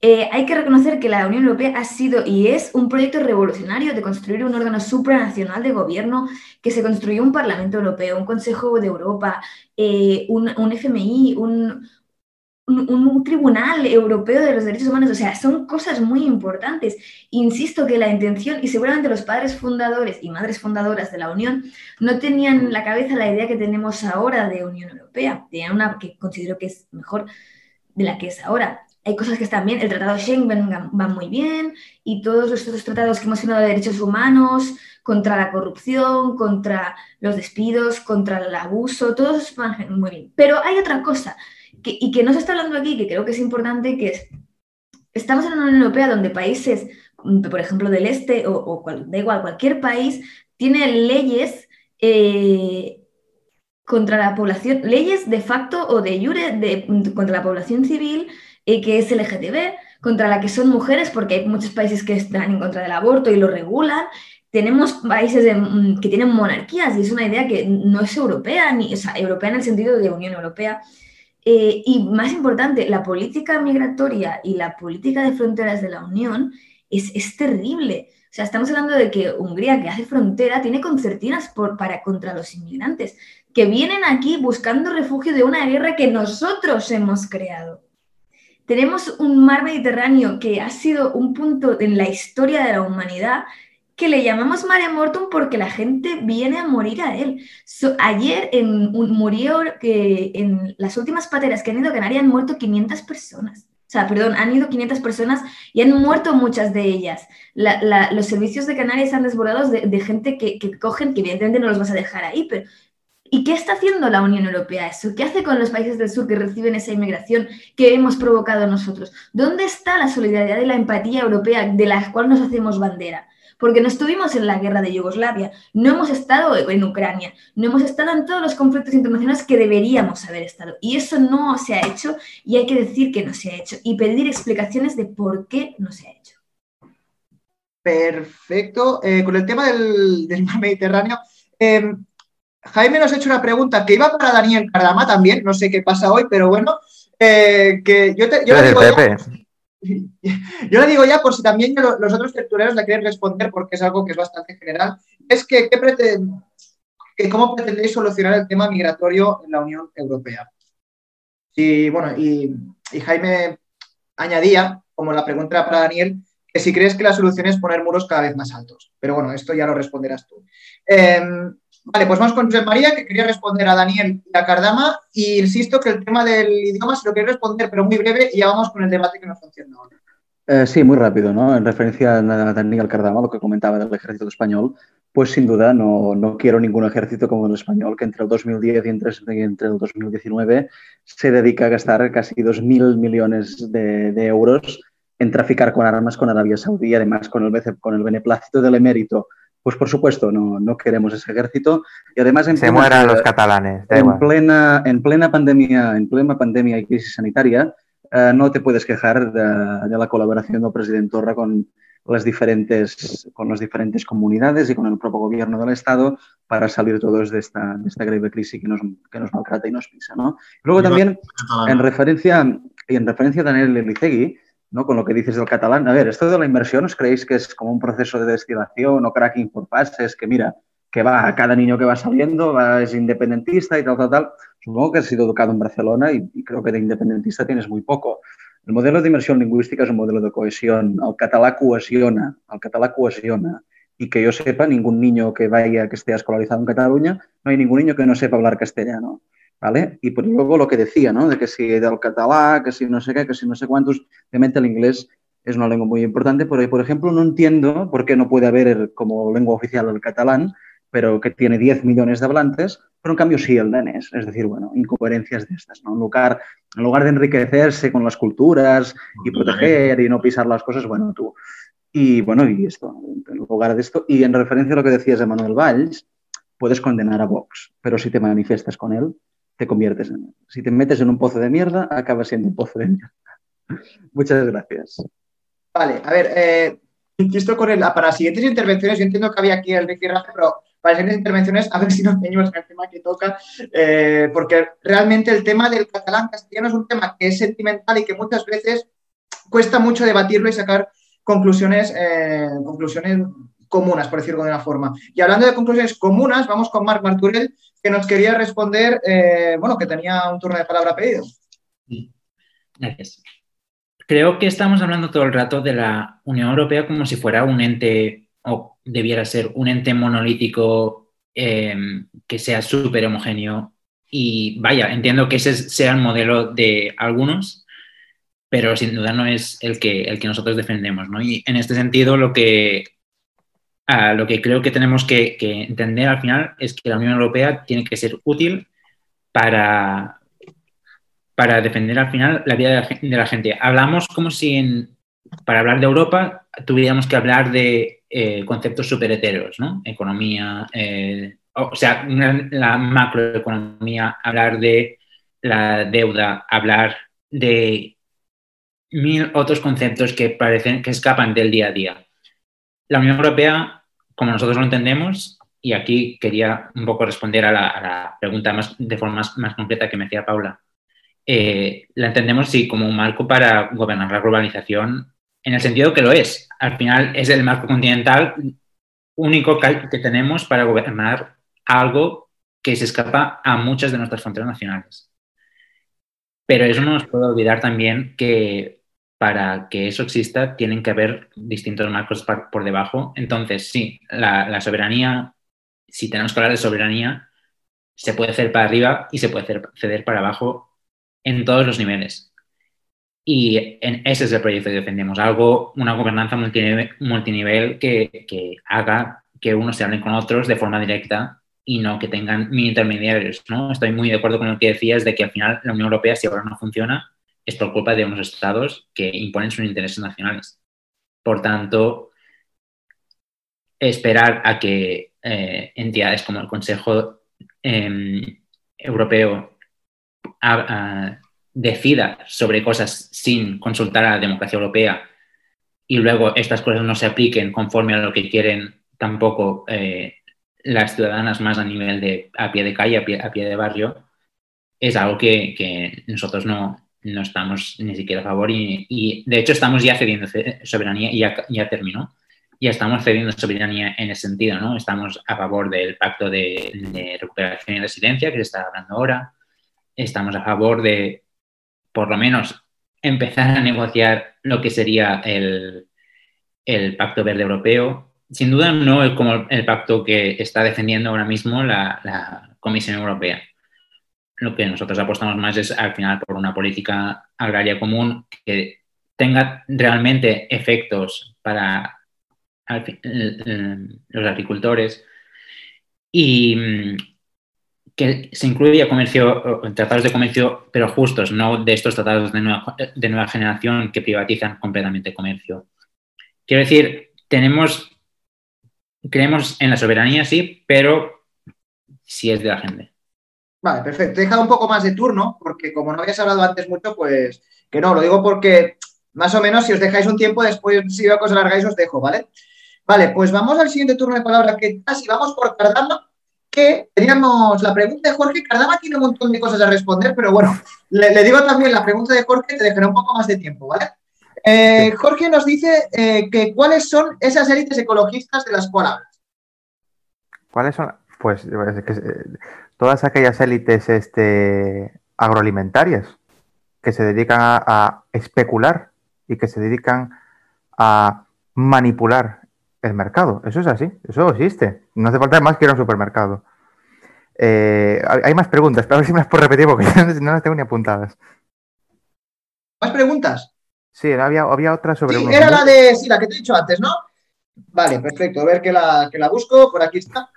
Eh, hay que reconocer que la Unión Europea ha sido y es un proyecto revolucionario de construir un órgano supranacional de gobierno, que se construyó un Parlamento Europeo, un Consejo de Europa, eh, un, FMI, un, un, tribunal europeo de los derechos humanos. O sea, son cosas muy importantes. Insisto que la intención, y seguramente los padres fundadores y madres fundadoras de la Unión no tenían en la cabeza la idea que tenemos ahora de Unión Europea. Tenían una que considero que es mejor de la que es ahora. Hay cosas que están bien, el Tratado Schengen va muy bien y todos estos tratados que hemos firmado de derechos humanos, contra la corrupción, contra los despidos, contra el abuso, todos van muy bien. Pero hay otra cosa y que no se está hablando aquí, que creo que es importante, que es, estamos en una Unión Europea donde países, por ejemplo, del este o, da igual, cualquier país, tiene leyes eh, contra la población, leyes de facto o de jure de, contra la población civil eh, que es LGTB, contra la que son mujeres, porque hay muchos países que están en contra del aborto y lo regulan. Tenemos países mm, que tienen monarquías y es una idea que no es europea, ni, o sea, europea en el sentido de Unión Europea. Eh, y más importante, la política migratoria y la política de fronteras de la Unión es, es terrible. O sea, estamos hablando de que Hungría, que hace frontera, tiene concertinas para, contra los inmigrantes, que vienen aquí buscando refugio de una guerra que nosotros hemos creado. Tenemos un mar Mediterráneo que ha sido un punto en la historia de la humanidad que le llamamos mare mortum porque la gente viene a morir a él. ayer en, murió que en las últimas pateras que han ido a Canarias han muerto 500 personas. O sea, perdón, han ido 500 personas y han muerto muchas de ellas. los servicios de Canarias han desbordados de, gente que, que, cogen, que evidentemente no los vas a dejar ahí, pero ¿Y qué está haciendo la Unión Europea eso? ¿Qué hace con los países del sur que reciben esa inmigración que hemos provocado nosotros? ¿Dónde está la solidaridad y la empatía europea de la cual nos hacemos bandera? porque no estuvimos en la guerra de Yugoslavia, no hemos estado en Ucrania, no hemos estado en todos los conflictos internacionales que deberíamos haber estado. Y eso no se ha hecho y hay que decir que no se ha hecho y pedir explicaciones de por qué no se ha hecho. Perfecto. Eh, con el tema del, mar Mediterráneo, em, Jaime nos ha hecho una pregunta que iba para Daniel Cardama también, no sé qué pasa hoy, pero bueno, eh, que yo, te, yo [laughs] Yo le digo ya, por si también los otros tertulianos la quieren responder, porque es algo que es bastante general, es que, ¿cómo pretendéis solucionar el tema migratorio en la Unión Europea? Y bueno, y, Jaime añadía, como la pregunta para Daniel, que si crees que la solución es poner muros cada vez más altos. Pero bueno, esto ya lo responderás tú. Em, Vale, pues vamos con José María, que quería responder a Daniel y a Cardama. Y insisto que el tema del idioma se lo quiero responder, pero muy breve, y ya vamos con el debate que nos funciona ahora. Eh, sí, muy rápido, ¿no? En referencia a Daniel Cardama, lo que comentaba del ejército español, pues sin duda no, no quiero ningún ejército como el español, que entre el 2010 y entre, entre el 2019 se dedica a gastar casi 2.000 millones de, de, euros en traficar con armas con Arabia Saudí, además con el, con el beneplácito del emérito pues por supuesto, no, no queremos ese ejército. Y además en se mueran los catalanes. en plena, en plena pandemia, en plena pandemia y crisis sanitaria, eh, no te puedes quejar de, la colaboración del presidente Torra con las diferentes, con las diferentes comunidades y con el propio gobierno del Estado para salir todos de esta, de esta grave crisis que nos, que nos maltrata y nos pisa. ¿no? Luego también, en referencia, y en referencia a Daniel Elisegui, ¿no? Con lo que dices del catalán. A ver, esto de la inversión, ¿os creéis que es como un proceso de destilación o cracking por pases? Que mira, que va a cada niño que va saliendo, va, es independentista y tal, tal, tal. Supongo que has sido educado en Barcelona y, creo que de independentista tienes muy poco. El modelo de inversión lingüística es un modelo de cohesión. El catalán cohesiona, el catalán cohesiona. Y que yo sepa, ningún niño que vaya, que esté escolarizado en Cataluña, no hay ningún niño que no sepa hablar castellano. ¿Vale? Y pues luego lo que decía, ¿no? De que si del catalán, que si no sé qué, que si no sé cuántos, obviamente el inglés es una lengua muy importante, pero por ejemplo, no entiendo por qué no puede haber como lengua oficial el catalán, pero que tiene 10 millones de hablantes, pero en cambio sí el danés. Es decir, bueno, incoherencias de estas, ¿no? En lugar, en lugar de enriquecerse con las culturas y proteger y no pisar las cosas, bueno, tú. Y bueno, y esto, en lugar de esto, y en referencia a lo que decías de Manuel Valls, puedes condenar a Vox, pero si te manifiestas con él, te conviertes en Si te metes en un pozo de mierda, acabas siendo un pozo de mierda. [laughs] Muchas gracias. Vale, a ver, eh, insisto con el, para las siguientes intervenciones, yo entiendo que había aquí el rifirrafe, pero para las siguientes intervenciones, a ver si nos ceñimos en el tema que toca, eh, porque realmente el tema del catalán castellano es un tema que es sentimental y que muchas veces cuesta mucho debatirlo y sacar conclusiones, eh, conclusiones comunas, por decirlo de una forma. Y hablando de conclusiones comunas, vamos con Marc Marturel, que nos quería responder, eh, bueno, que tenía un turno de palabra pedido. Gracias. Creo que estamos hablando todo el rato de la Unión Europea como si fuera un ente, o debiera ser un ente monolítico em, que sea súper homogéneo. Y vaya, entiendo que ese sea el modelo de algunos, pero sin duda no es el que, el que nosotros defendemos. ¿no? Y en este sentido, lo que, lo que creo que tenemos que, entender al final es que la Unión Europea tiene que ser útil para, para defender al final la vida de la, gente. Hablamos como si para hablar de Europa tuviéramos que hablar de eh, conceptos superheteros, ¿no? Economía, eh, o sea, la macroeconomía, hablar de la deuda, hablar de mil otros conceptos que parecen que escapan del día a día. La Unión Europea, como nosotros lo entendemos, y aquí quería un poco responder a la, pregunta más, de forma más, más concreta que me hacía Paula eh, la entendemos sí como un marco para gobernar la globalización en el sentido que lo es. Al final es el marco continental único que tenemos para gobernar algo que se escapa a muchas de nuestras fronteras nacionales. Pero eso no nos puede olvidar también que para que eso exista tienen que haber distintos marcos por debajo. Entonces, sí, la, soberanía, si tenemos que hablar de soberanía, se puede hacer para arriba y se puede ceder para abajo en todos los niveles. Y en, ese es el proyecto que defendemos, algo, una gobernanza multinivel, que, haga que unos se hablen con otros de forma directa y no que tengan intermediarios. ¿no? Estoy muy de acuerdo con lo que decías de que al final la Unión Europea, si ahora no funciona, es por culpa de unos estados que imponen sus intereses nacionales. Por tanto, esperar a que eh, entidades como el Consejo em, Europeo decida sobre cosas sin consultar a la democracia europea y luego estas cosas no se apliquen conforme a lo que quieren tampoco eh, las ciudadanas más a nivel de a pie de calle, a pie, de barrio, es algo que, nosotros no, no, estamos ni siquiera a favor y, de hecho estamos ya cediendo soberanía y ya, ya, terminó. Ya estamos cediendo soberanía en ese sentido, ¿no? Estamos a favor del pacto de, recuperación y residencia que se está hablando ahora estamos a favor de, por lo menos, empezar a negociar lo que sería el, Pacto Verde Europeo. Sin duda no es como el pacto que está defendiendo ahora mismo la, Comisión Europea. Lo que nosotros apostamos más es al final por una política agraria común que tenga realmente efectos para los agricultores y, que se incluya comercio, tratados de comercio, pero justos, no de estos tratados de nueva, de nueva generación que privatizan completamente el comercio. Quiero decir, tenemos, creemos en la soberanía, sí, pero si es de la gente. Vale, perfecto. Te he dejado un poco más de turno, porque como no habías hablado antes mucho, pues que no, lo digo porque más o menos si os dejáis un tiempo, después si que os alargáis os dejo, ¿vale? Vale, pues vamos al siguiente turno de palabra que casi vamos por Cardano que teníamos la pregunta de Jorge. Cardama tiene un montón de cosas a responder, pero bueno, le, digo también la pregunta de Jorge, te dejaré un poco más de tiempo, ¿vale? Eh, Jorge nos dice eh, que cuáles son esas élites ecologistas de las cuales hablas. ¿Cuáles son? Pues eh, todas aquellas élites este, agroalimentarias que se dedican a especular y que se dedican a manipular el mercado. Eso es así, eso existe. No hace falta más que ir a un supermercado. Eh, hay más preguntas, pero a ver si me las puedo repetir porque [laughs] no las tengo ni apuntadas. ¿Más preguntas? Sí, había, había otra sobre... Sí, era la de, sí, la que te he dicho antes, ¿no? Vale, perfecto. A ver que la, que la busco, por aquí está.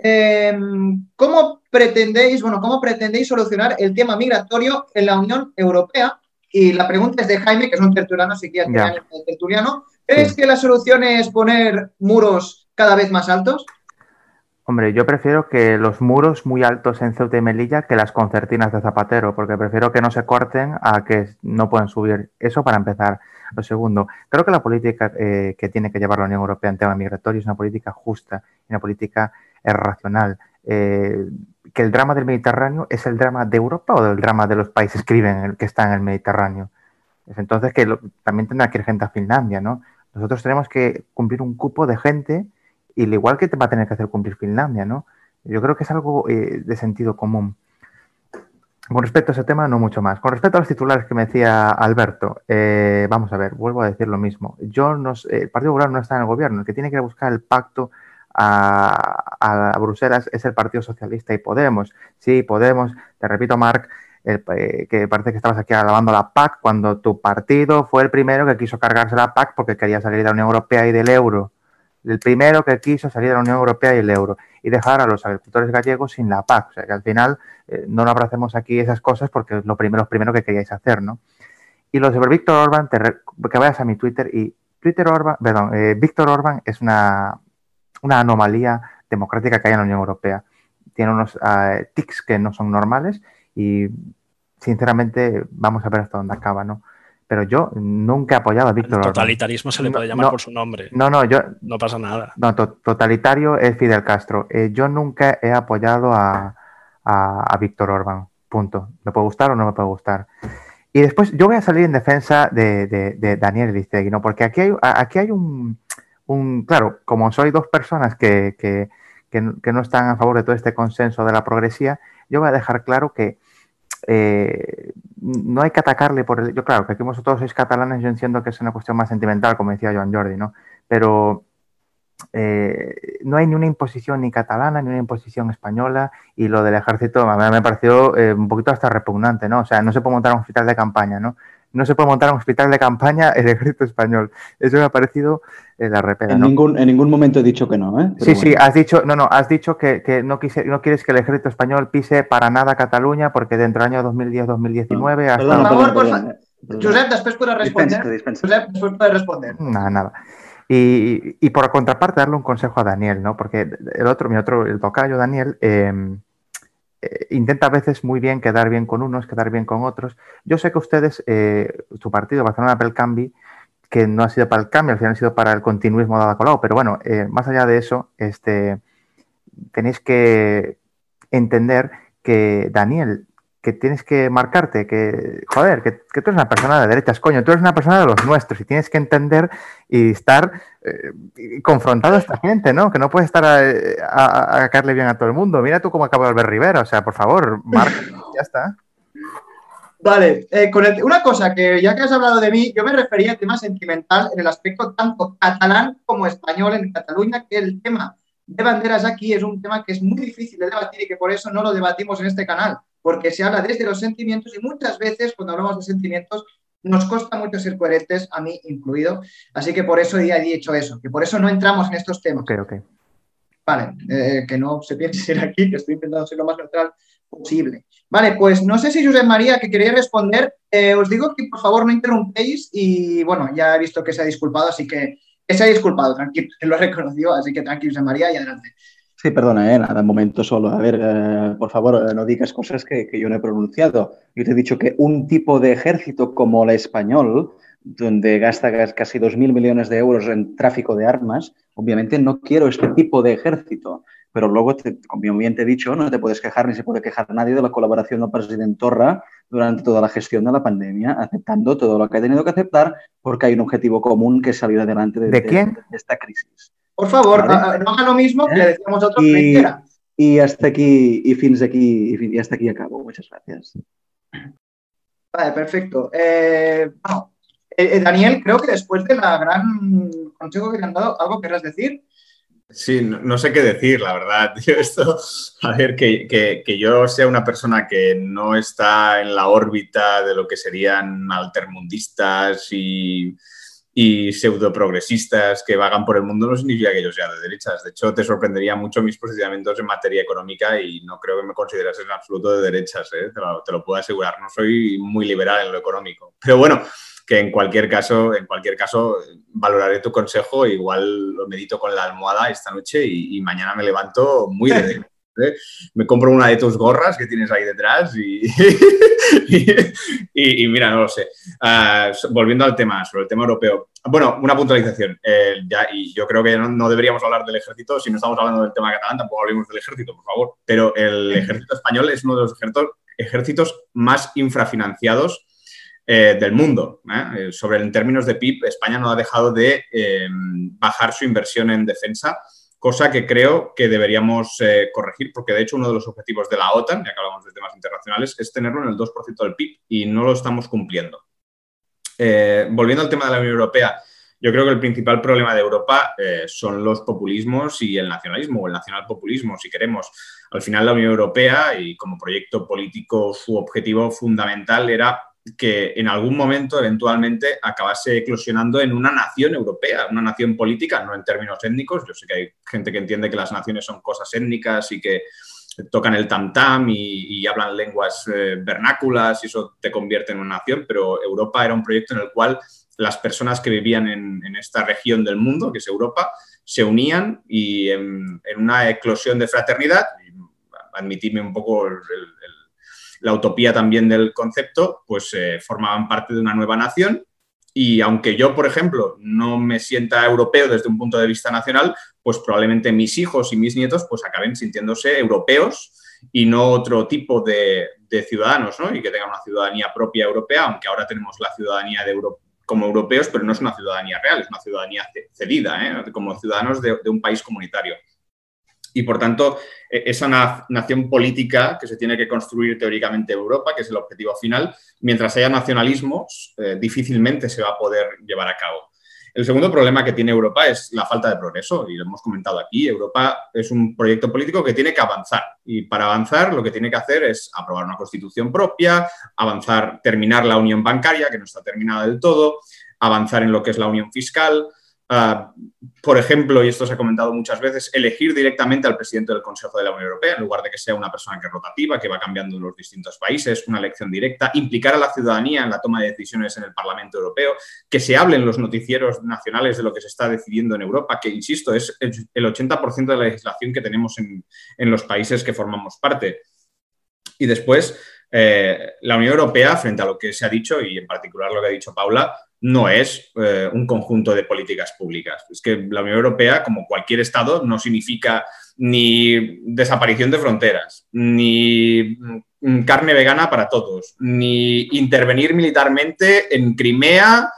Em, ¿Cómo pretendéis, bueno, cómo pretendéis solucionar el tema migratorio en la Unión Europea? Y la pregunta es de Jaime, que es un tertuliano, psiquiatra tertuliano. ¿Crees que la solución es poner muros cada vez más altos? Hombre, yo prefiero que los muros muy altos en Ceuta y Melilla que las concertinas de Zapatero, porque prefiero que no se corten a que no puedan subir. Eso para empezar. Lo segundo, creo que la política eh, que tiene que llevar la Unión Europea en tema migratorio es una política justa, una política racional. Eh, que el drama del Mediterráneo es el drama de Europa o del drama de los países que viven, que están en el Mediterráneo. Entonces que también tendrá que ir gente a Finlandia, ¿no? Nosotros tenemos que cumplir un cupo de gente y al igual que te va a tener que hacer cumplir Finlandia, ¿no? Yo creo que es algo eh, de sentido común. con respecto a ese tema, no mucho más. Con respecto a los titulares que me decía Alberto, eh, vamos a ver, vuelvo a decir lo mismo. Yo no, el Partido Popular no está en el gobierno. El que tiene que buscar el pacto a, Bruselas es el Partido Socialista y Podemos. Sí, Podemos, te repito, Marc, eh, que parece que estabas aquí alabando la PAC cuando tu partido fue el primero que quiso cargarse la PAC porque quería salir de la Unión Europea y del euro. El primero que quiso salir de la Unión Europea y el euro y dejar a los agricultores gallegos sin la PAC. O sea que al final eh, no nos abracemos aquí esas cosas porque es lo primero, primero que queríais hacer, ¿no? Y lo sobre Víctor Orban, que vayas a mi Twitter y Twitter Orban, perdón, eh, Víctor Orban es una, una, anomalía democrática que hay en la Unión Europea. Tiene unos eh, tics que no son normales y sinceramente vamos a ver hasta dónde acaba, ¿no? Pero yo nunca he apoyado a Víctor Orban. Totalitarismo se le puede llamar por su nombre. No, no, yo. No pasa nada. No, totalitario es Fidel Castro. yo nunca he apoyado a, a, Víctor Orban. Punto. ¿Me puede gustar o no me puede gustar? Y después yo voy a salir en defensa de, de, Daniel Listegui, ¿no? Porque aquí hay, aquí hay un, un claro, como soy dos personas que, que, que, no están a favor de todo este consenso de la progresía, yo voy a dejar claro que eh, no hay que atacarle por el... Yo claro, que aquí vosotros sois catalanes, yo entiendo que es una cuestión más sentimental, como decía Joan Jordi, ¿no? Pero eh, no hay ni una imposición ni catalana ni una imposición española y lo del ejército mí me pareció eh, un poquito hasta repugnante, ¿no? O sea, no se puede montar un hospital de campaña, ¿no? No se puede montar un hospital de campaña el ejército español. Eso me ha parecido eh, la repera. En, ningún, en ningún momento he dicho que no, ¿eh? sí, sí, has dicho, no, no, has dicho que, no, quise, no quieres que el ejército español pise para nada Cataluña porque dentro del año 2010-2019 hasta... por favor, por favor. Josep, después puedes responder. Josep, después puedes responder. Nada, nada. Y, por contraparte, darle un consejo a Daniel, ¿no? Porque el otro, mi otro, el tocayo Daniel, em, eh, intenta a veces muy bien quedar bien con unos, quedar bien con otros. Yo sé que ustedes, eh, su partido, Barcelona el Cambi, que no ha sido para el cambio, al final ha sido para el continuismo de la Colau, pero bueno, eh, más allá de eso, este, tenéis que entender que Daniel que tienes que marcarte, que, joder, que, tú eres una persona de derechas, coño, tú eres una persona de los nuestros y tienes que entender y estar eh, confrontado a esta gente, ¿no? Que no puedes estar a, a, caerle bien a todo el mundo. Mira tú cómo acabó Albert Rivera, o sea, por favor, Marc, ya está. Vale, eh, con una cosa que ya que has hablado de mí, yo me refería al tema sentimental en el aspecto tanto catalán como español en Cataluña, que el tema de banderas aquí es un tema que es muy difícil de debatir y que por eso no lo debatimos en este canal porque se habla desde los sentimientos y muchas veces cuando hablamos de sentimientos nos cuesta mucho ser coherentes, a mí incluido. Así que por eso ya he dicho eso, que por eso no entramos en estos temas. Ok, ok. Vale, eh, que no se piense ser aquí, que estoy intentando ser lo más neutral posible. Vale, pues no sé si José María, que quería responder, eh, os digo que por favor no interrumpéis y bueno, ya he visto que se ha disculpado, así que, que se ha disculpado, tranquilo, lo ha reconocido, así que tranquilo José María y adelante. Sí, perdona, eh, nada, un momento solo. A ver, eh, por favor, eh, no digas cosas que, yo no he pronunciado. Yo te he dicho que un tipo de ejército como el español, donde gasta casi 2.000 millones de euros en tráfico de armas, obviamente no quiero este tipo de ejército. Pero luego, como bien te he dicho, no te puedes quejar ni se puede quejar nadie de la colaboración del presidente Torra durante toda la gestión de la pandemia, aceptando todo lo que ha tenido que aceptar porque hay un objetivo común que es salir adelante de, de esta crisis. Por favor, no haga lo mismo que le decíamos a otros y, y hasta aquí, y fins aquí, y hasta aquí acabo. Muchas gracias. Vale, perfecto. Eh, bueno, eh, eh, Daniel, creo que después de la gran consejo que le han dado, ¿algo querrás decir? Sí, no, sé qué decir, la verdad. [laughs] Esto, a ver, que, que, yo sea una persona que no está en la órbita de lo que serían altermundistas y y pseudo-progresistas que vagan por el mundo no significa que yo sea de derechas. De hecho, te sorprendería mucho mis posicionamientos en materia económica y no creo que me consideras en absoluto de derechas, ¿eh? te, lo, puedo asegurar. No soy muy liberal en lo económico. Pero bueno, que en cualquier caso, en cualquier caso, valoraré tu consejo, igual lo medito con la almohada esta noche y, mañana me levanto muy de ¿eh? Me compro una de tus gorras que tienes ahí detrás y, [laughs] mira, no lo sé. Ah, volviendo al tema, sobre el tema europeo. Bueno, una puntualización. Eh, ya, y yo creo que no, deberíamos hablar del ejército. Si no estamos hablando del tema catalán, tampoco hablemos del ejército, por favor. Pero el ejército español es uno de los ejércitos, más infrafinanciados eh, del mundo. sobre en términos de PIB, España no ha dejado de bajar su inversión en defensa cosa que creo que deberíamos eh, corregir, porque de hecho uno de los objetivos de la OTAN, ya que hablamos de temas internacionales, es tenerlo en el 2% del PIB y no lo estamos cumpliendo. Eh, volviendo al tema de la Unión Europea, yo creo que el principal problema de Europa eh, son los populismos y el nacionalismo, o el nacionalpopulismo, si queremos. Al final, la Unión Europea, y como proyecto político, su objetivo fundamental era que en algún momento eventualmente acabase eclosionando en una nación europea, una nación política, no en términos étnicos. Yo sé que hay gente que entiende que las naciones son cosas étnicas y que tocan el tam tam y, hablan lenguas eh, vernáculas y eso te convierte en una nación, pero Europa era un proyecto en el cual las personas que vivían en, esta región del mundo, que es Europa, se unían y en, una eclosión de fraternidad, admitidme un poco la utopía también del concepto, pues eh, formaban parte de una nueva nación. Y aunque yo, por ejemplo, no me sienta europeo desde un punto de vista nacional, pues probablemente mis hijos y mis nietos pues acaben sintiéndose europeos y no otro tipo de, ciudadanos, ¿no? Y que tengan una ciudadanía propia europea, aunque ahora tenemos la ciudadanía de como europeos, pero no es una ciudadanía real, es una ciudadanía cedida, ¿eh? como ciudadanos de, un país comunitario. Y por tanto, e, esa nación política que se tiene que construir teóricamente Europa, que es el objetivo final, mientras haya nacionalismos, eh, difícilmente se va a poder llevar a cabo. El segundo problema que tiene Europa es la falta de progreso, y lo hemos comentado aquí. Europa es un proyecto político que tiene que avanzar, y para avanzar lo que tiene que hacer es aprobar una constitución propia, avanzar, terminar la unión bancaria, que no está terminada del todo, avanzar en lo que es la unión fiscal, Ah, por ejemplo, y esto se ha comentado muchas veces, elegir directamente al presidente del Consejo de la Unión Europea, en lugar de que sea una persona que es rotativa, que va cambiando en los distintos países, una elección directa, implicar a la ciudadanía en la toma de decisiones en el Parlamento Europeo, que se hable en los noticieros nacionales de lo que se está decidiendo en Europa, que, insisto, es el 80% de la legislación que tenemos en, en los países que formamos parte. Y después, eh, la Unión Europea, frente a lo que se ha dicho, y en particular lo que ha dicho Paula, no es eh, un conjunto de políticas públicas. Es que la Unión Europea, como cualquier Estado, no significa ni desaparición de fronteras, ni mm, carne vegana para todos, ni intervenir militarmente en Crimea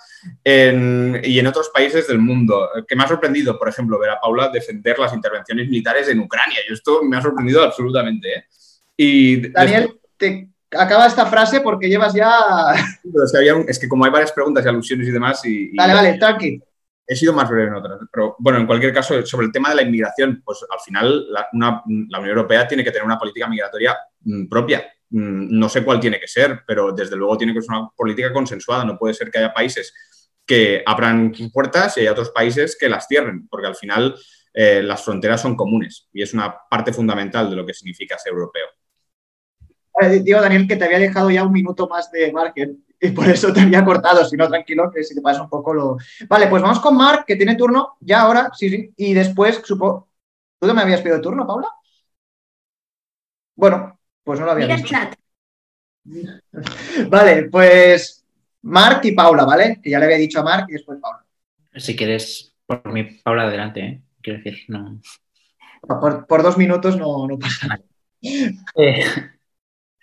y en otros países del mundo. Que me ha sorprendido, por ejemplo, ver a Paula defender las intervenciones militares en Ucrania. Y esto me ha sorprendido absolutamente. ¿eh? Y Daniel, te acaba esta frase porque llevas ya. [laughs] es, que como hay varias preguntas y alusiones y demás. Y, vale, vale, tranqui. He sido más breve en otras. Pero bueno, en cualquier caso, sobre el tema de la inmigración, pues al final la, Unión Europea tiene que tener una política migratoria mm, propia. Mm, no sé cuál tiene que ser, pero desde luego tiene que ser una política consensuada. No puede ser que haya países que abran sus puertas y haya otros países que las cierren, porque al final eh, las fronteras son comunes y es una parte fundamental de lo que significa ser europeo. Digo, Daniel, que te había dejado ya un minuto más de market y por eso te había cortado, si no, tranquilo, que si te pasa un poco lo... Vale, pues vamos con Mark, que tiene turno ya ahora, sí, sí, y después, supongo... ¿Tú no me habías pedido turno, Paula? Bueno, pues no lo había Mira chat. [laughs] Vale, pues Mark y Paula, ¿vale? Que ya le había dicho a Mark y después Paula. Si quieres, por mi Paula, adelante, ¿eh? Quiero decir, no... Por, dos minutos no, no pasa nada. Eh,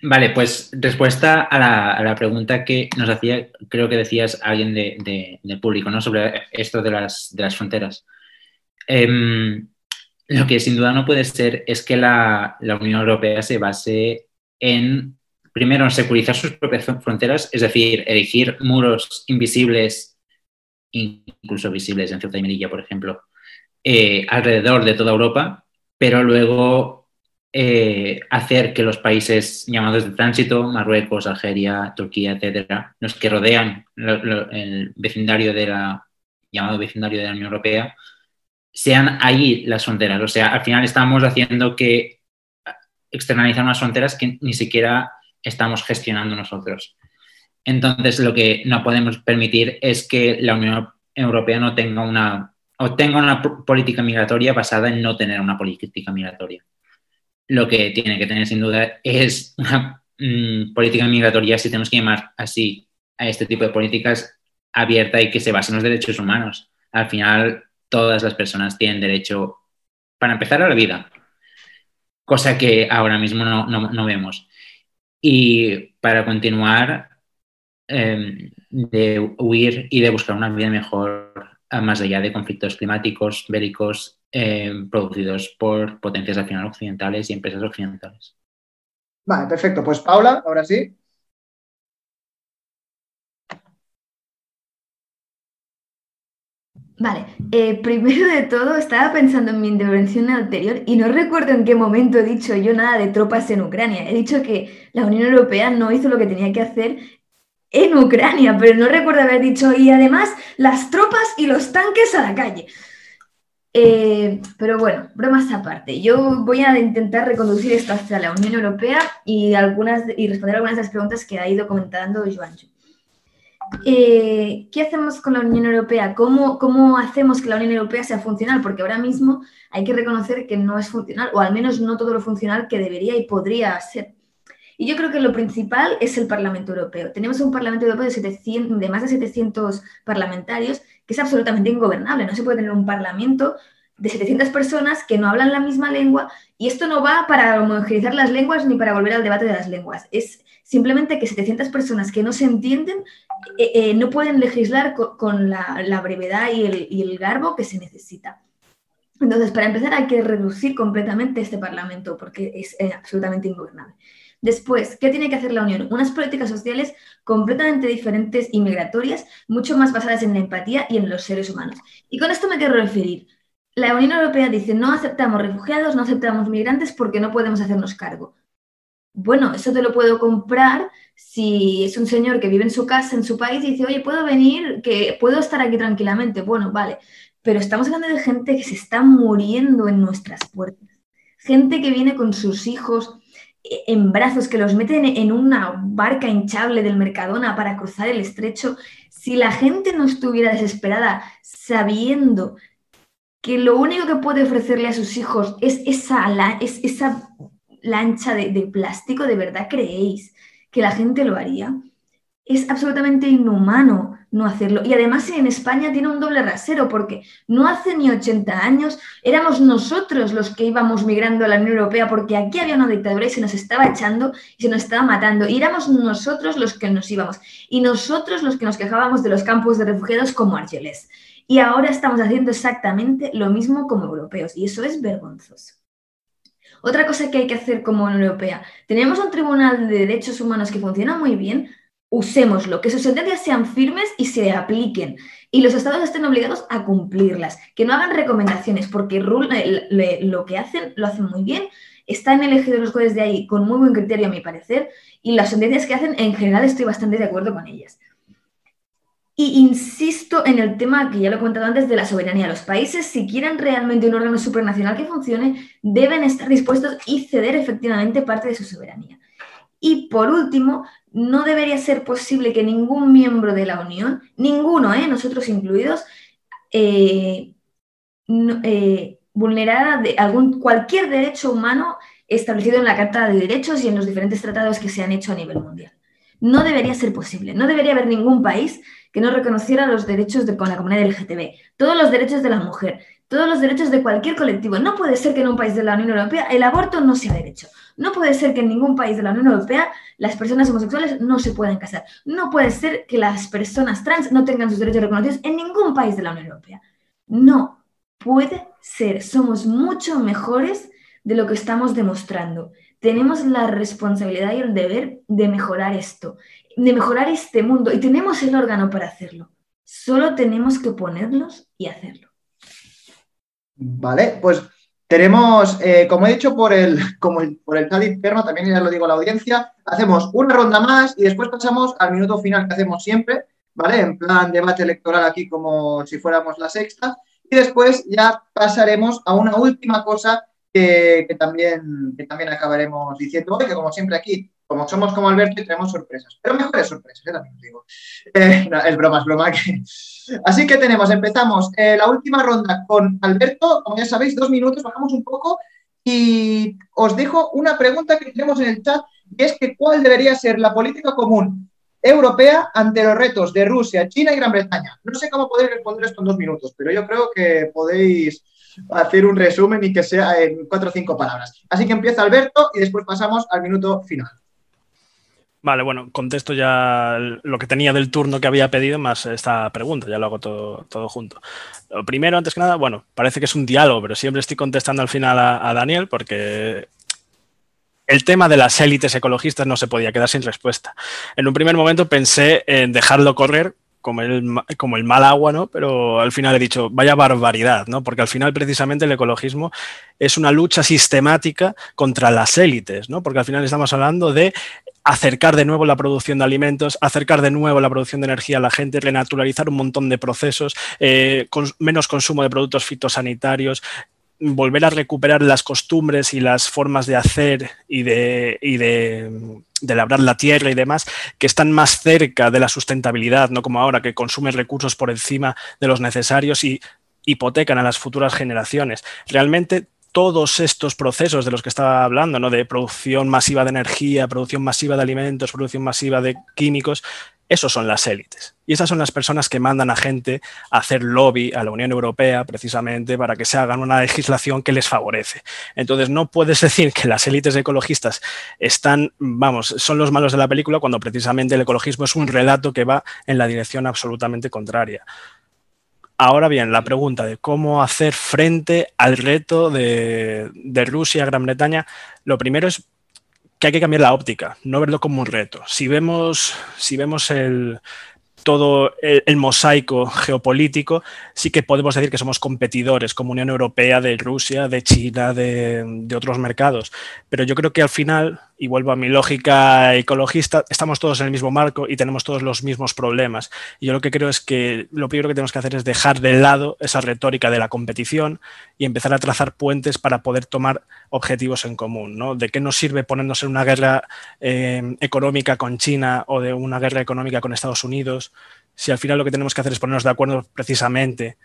Vale, pues respuesta a la, pregunta que nos hacía, creo que decías alguien de, del público, ¿no? Sobre esto de las, fronteras. Em, lo que sin duda no puede ser es que la, Unión Europea se base en, primero, en securizar sus propias fronteras, es decir, erigir muros invisibles, incluso visibles en Ceuta y Melilla, por ejemplo, eh, alrededor de toda Europa, pero luego eh, hacer que los países llamados de tránsito, Marruecos, Algeria, Turquía, etcétera, los que rodean el vecindario de la llamado vecindario de la Unión Europea, sean ahí las fronteras. O sea, al final estamos haciendo que externalizar unas fronteras que ni siquiera estamos gestionando nosotros. Entonces, lo que no podemos permitir es que la Unión Europea no tenga una o tenga una política migratoria basada en no tener una política migratoria lo que tiene que tener sin duda es una mm, política migratoria, si tenemos que llamar así a este tipo de políticas, abierta y que se base en los derechos humanos. Al final, todas las personas tienen derecho, para empezar, a la vida, cosa que ahora mismo no, vemos. Y para continuar, em, de huir y de buscar una vida mejor más allá de conflictos climáticos, bélicos eh, producidos por potencias al final occidentales y empresas occidentales. Vale, perfecto. Pues Paula, ahora sí. Vale, eh, primero de todo estaba pensando en mi intervención anterior y no recuerdo en qué momento he dicho yo nada de tropas en Ucrania. He dicho que la Unión Europea no hizo lo que tenía que hacer en Ucrania, pero no recuerdo haber dicho y además las tropas y los tanques a la calle. Eh, pero bueno, bromas aparte. Yo voy a intentar reconducir esto hacia la Unión Europea y, algunas, y responder algunas de las preguntas que ha ido comentando Joancho. Eh, ¿qué hacemos con la Unión Europea? ¿Cómo, ¿Cómo hacemos que la Unión Europea sea funcional? Porque ahora mismo hay que reconocer que no es funcional, o al menos no todo lo funcional que debería y podría ser. Y yo creo que lo principal es el Parlamento Europeo. Tenemos un Parlamento Europeo de, 700, de más de 700 parlamentarios que es absolutamente ingobernable. No se puede tener un Parlamento de 700 personas que no hablan la misma lengua y esto no va para homogeneizar las lenguas ni para volver al debate de las lenguas. Es simplemente que 700 personas que no se entienden eh, eh, no pueden legislar con, la, brevedad y el, garbo que se necesita. Entonces, para empezar, hay que reducir completamente este Parlamento porque es eh, absolutamente ingobernable. Después, ¿qué tiene que hacer la Unión? Unas políticas sociales completamente diferentes y migratorias, mucho más basadas en la empatía y en los seres humanos. Y con esto me quiero referir. La Unión Europea dice, no aceptamos refugiados, no aceptamos migrantes porque no podemos hacernos cargo bueno, eso te lo puedo comprar si es un señor que vive en su casa, en su país, y dice, oye, puedo venir, que puedo estar aquí tranquilamente. Bueno, vale, pero estamos hablando de gente que se está muriendo en nuestras puertas. Gente que viene con sus hijos en brazos, que los meten en una barca hinchable del Mercadona para cruzar el estrecho. Si la gente no estuviera desesperada sabiendo que lo único que puede ofrecerle a sus hijos es esa, es esa lancha de, plástico, ¿de verdad creéis que la gente lo haría? Es absolutamente inhumano no hacerlo. Y además en España tiene un doble rasero, porque no hace ni 80 años éramos nosotros los que íbamos migrando a la Unión Europea, porque aquí había una dictadura y se nos estaba echando y se nos estaba matando. Y éramos nosotros los que nos íbamos. Y nosotros los que nos quejábamos de los campos de refugiados como Argelés. Y ahora estamos haciendo exactamente lo mismo como europeos. Y eso es vergonzoso. Otra cosa que hay que hacer como Unión Europea, tenemos un tribunal de derechos humanos que funciona muy bien, usémoslo, que sus sentencias sean firmes y se apliquen y los estados estén obligados a cumplirlas, que no hagan recomendaciones, porque lo que hacen lo hacen muy bien, están elegidos los jueces de ahí con muy buen criterio a mi parecer y las sentencias que hacen en general estoy bastante de acuerdo con ellas. Y insisto en el tema que ya lo he comentado antes de la soberanía. Los países, si quieren realmente un órgano supranacional que funcione, deben estar dispuestos y ceder efectivamente parte de su soberanía. Y por último, no debería ser posible que ningún miembro de la Unión, ninguno, ¿eh? nosotros incluidos, eh, eh, vulnerara de algún, cualquier derecho humano establecido en la Carta de Derechos y en los diferentes tratados que se han hecho a nivel mundial. No debería ser posible. No debería haber ningún país que no reconociera los derechos de, con la comunidad LGTB, todos los derechos de la mujer, todos los derechos de cualquier colectivo. No puede ser que en un país de la Unión Europea el aborto no sea derecho. No puede ser que en ningún país de la Unión Europea las personas homosexuales no se puedan casar. No puede ser que las personas trans no tengan sus derechos reconocidos en ningún país de la Unión Europea. No puede ser. Somos mucho mejores de lo que estamos demostrando. Tenemos la responsabilidad y el deber de mejorar esto de mejorar este mundo y tenemos el órgano para hacerlo. Solo tenemos que ponerlos y hacerlo. Vale, pues tenemos, eh, como he dicho por el, [laughs] como por el chat interno, también ya lo digo a la audiencia, hacemos una ronda más y después pasamos al minuto final que hacemos siempre, ¿vale? En plan debate electoral aquí como si fuéramos la sexta. Y después ya pasaremos a una última cosa que, también, que también acabaremos diciendo hoy, que como siempre aquí como somos como Alberto y tenemos sorpresas, pero mejores sorpresas, ¿eh? también os digo. [laughs] Eh, es broma, es broma. Así que tenemos, empezamos eh, la última ronda con Alberto, como ya sabéis, dos minutos, bajamos un poco y os dejo una pregunta que tenemos en el chat y es que cuál debería ser la política común europea ante los retos de Rusia, China y Gran Bretaña. No sé cómo podéis responder esto en dos minutos, pero yo creo que podéis hacer un resumen y que sea en cuatro o cinco palabras. Así que empieza Alberto y después pasamos al minuto final. Vale, bueno, contesto ya lo que tenía del turno que había pedido más esta pregunta, ya lo hago todo, todo junto. Lo primero, antes que nada, bueno, parece que es un diálogo, pero siempre estoy contestando al final a, Daniel porque el tema de las élites ecologistas no se podía quedar sin respuesta. En un primer momento pensé en dejarlo correr como el, como el mal agua, ¿no? Pero al final he dicho, vaya barbaridad, ¿no? Porque al final precisamente el ecologismo es una lucha sistemática contra las élites, ¿no? Porque al final estamos hablando de acercar de nuevo la producción de alimentos, acercar de nuevo la producción de energía a la gente, renaturalizar un montón de procesos, eh, con menos consumo de productos fitosanitarios, volver a recuperar las costumbres y las formas de hacer y de, de, labrar la tierra y demás, que están más cerca de la sustentabilidad, no como ahora, que consumen recursos por encima de los necesarios y hipotecan a las futuras generaciones. Realmente todos estos procesos de los que estaba hablando, ¿no? de producción masiva de energía, producción masiva de alimentos, producción masiva de químicos, esos son las élites. Y esas son las personas que mandan a gente a hacer lobby a la Unión Europea precisamente para que se hagan una legislación que les favorece. Entonces no puedes [laughs] decir que las élites ecologistas están, vamos, son los malos de la película cuando precisamente el ecologismo es un relato que va en la dirección absolutamente contraria. Ahora bien, la pregunta de cómo hacer frente al reto de, Rusia, Gran Bretaña, lo primero es que hay que cambiar la óptica, no verlo como un reto. Si vemos, si vemos el, todo el, mosaico geopolítico, sí que podemos decir que somos competidores como Unión Europea de Rusia, de China, de, otros mercados. Pero yo creo que al final, y vuelvo a mi lógica ecologista, estamos todos en el mismo marco y tenemos todos los mismos problemas. Y yo lo que creo es que lo primero que tenemos que hacer es dejar de lado esa retórica de la competición y empezar a trazar puentes para poder tomar objetivos en común. ¿no? ¿De qué nos sirve ponernos en una guerra eh, económica con China o de una guerra económica con Estados Unidos? si al final lo que tenemos que hacer es ponernos de acuerdo precisamente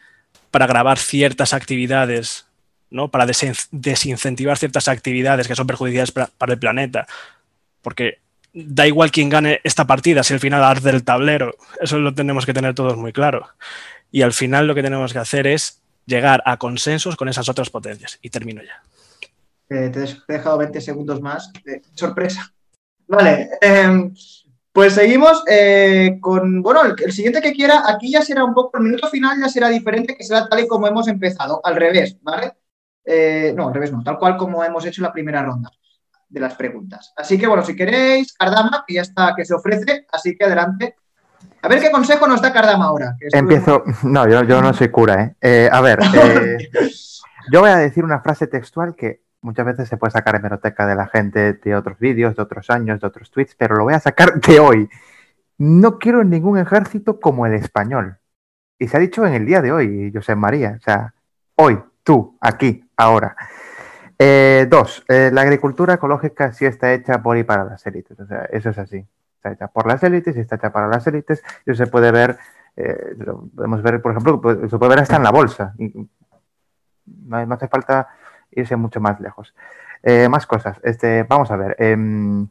para grabar ciertas actividades, ¿no? para desincentivar ciertas actividades que son perjudiciales para, el planeta. Porque da igual quién gane esta partida si al final arde el tablero. Eso lo tenemos que tener todos muy claro. Y al final lo que tenemos que hacer es llegar a consensos con esas otras potencias. Y termino ya. Eh, te he dejado 20 segundos más. sorpresa. Vale. Em, pues seguimos eh, con, bueno, el, siguiente que quiera, aquí ya será un poco, el minuto final ya será diferente, que será tal y como hemos empezado, al revés, ¿vale? Eh, no, al revés no, tal cual como hemos hecho la primera ronda de las preguntas. Así que, bueno, si queréis, Cardama, que ya está, que se ofrece, así que adelante. A ver qué consejo nos da Cardama ahora. Empiezo, no, yo, yo, no soy cura, ¿eh? eh a ver, [laughs] yo voy a decir una frase textual que muchas veces se puede sacar hemeroteca de la gente de otros vídeos, de otros años, de otros tweets, pero lo voy a sacar de hoy. No quiero ningún ejército como el español. Y se ha dicho en el día de hoy, José María. O sea, hoy, tú, aquí, ahora. Eh, dos, eh, la agricultura ecológica sí está hecha por y para las élites. O sea, eso es así. Está hecha por las élites y está hecha para las élites. Y se puede ver, eh, podemos ver, por ejemplo, se puede ver hasta en la bolsa. no hace falta irse mucho más lejos. Más cosas. Este, vamos a ver. Em,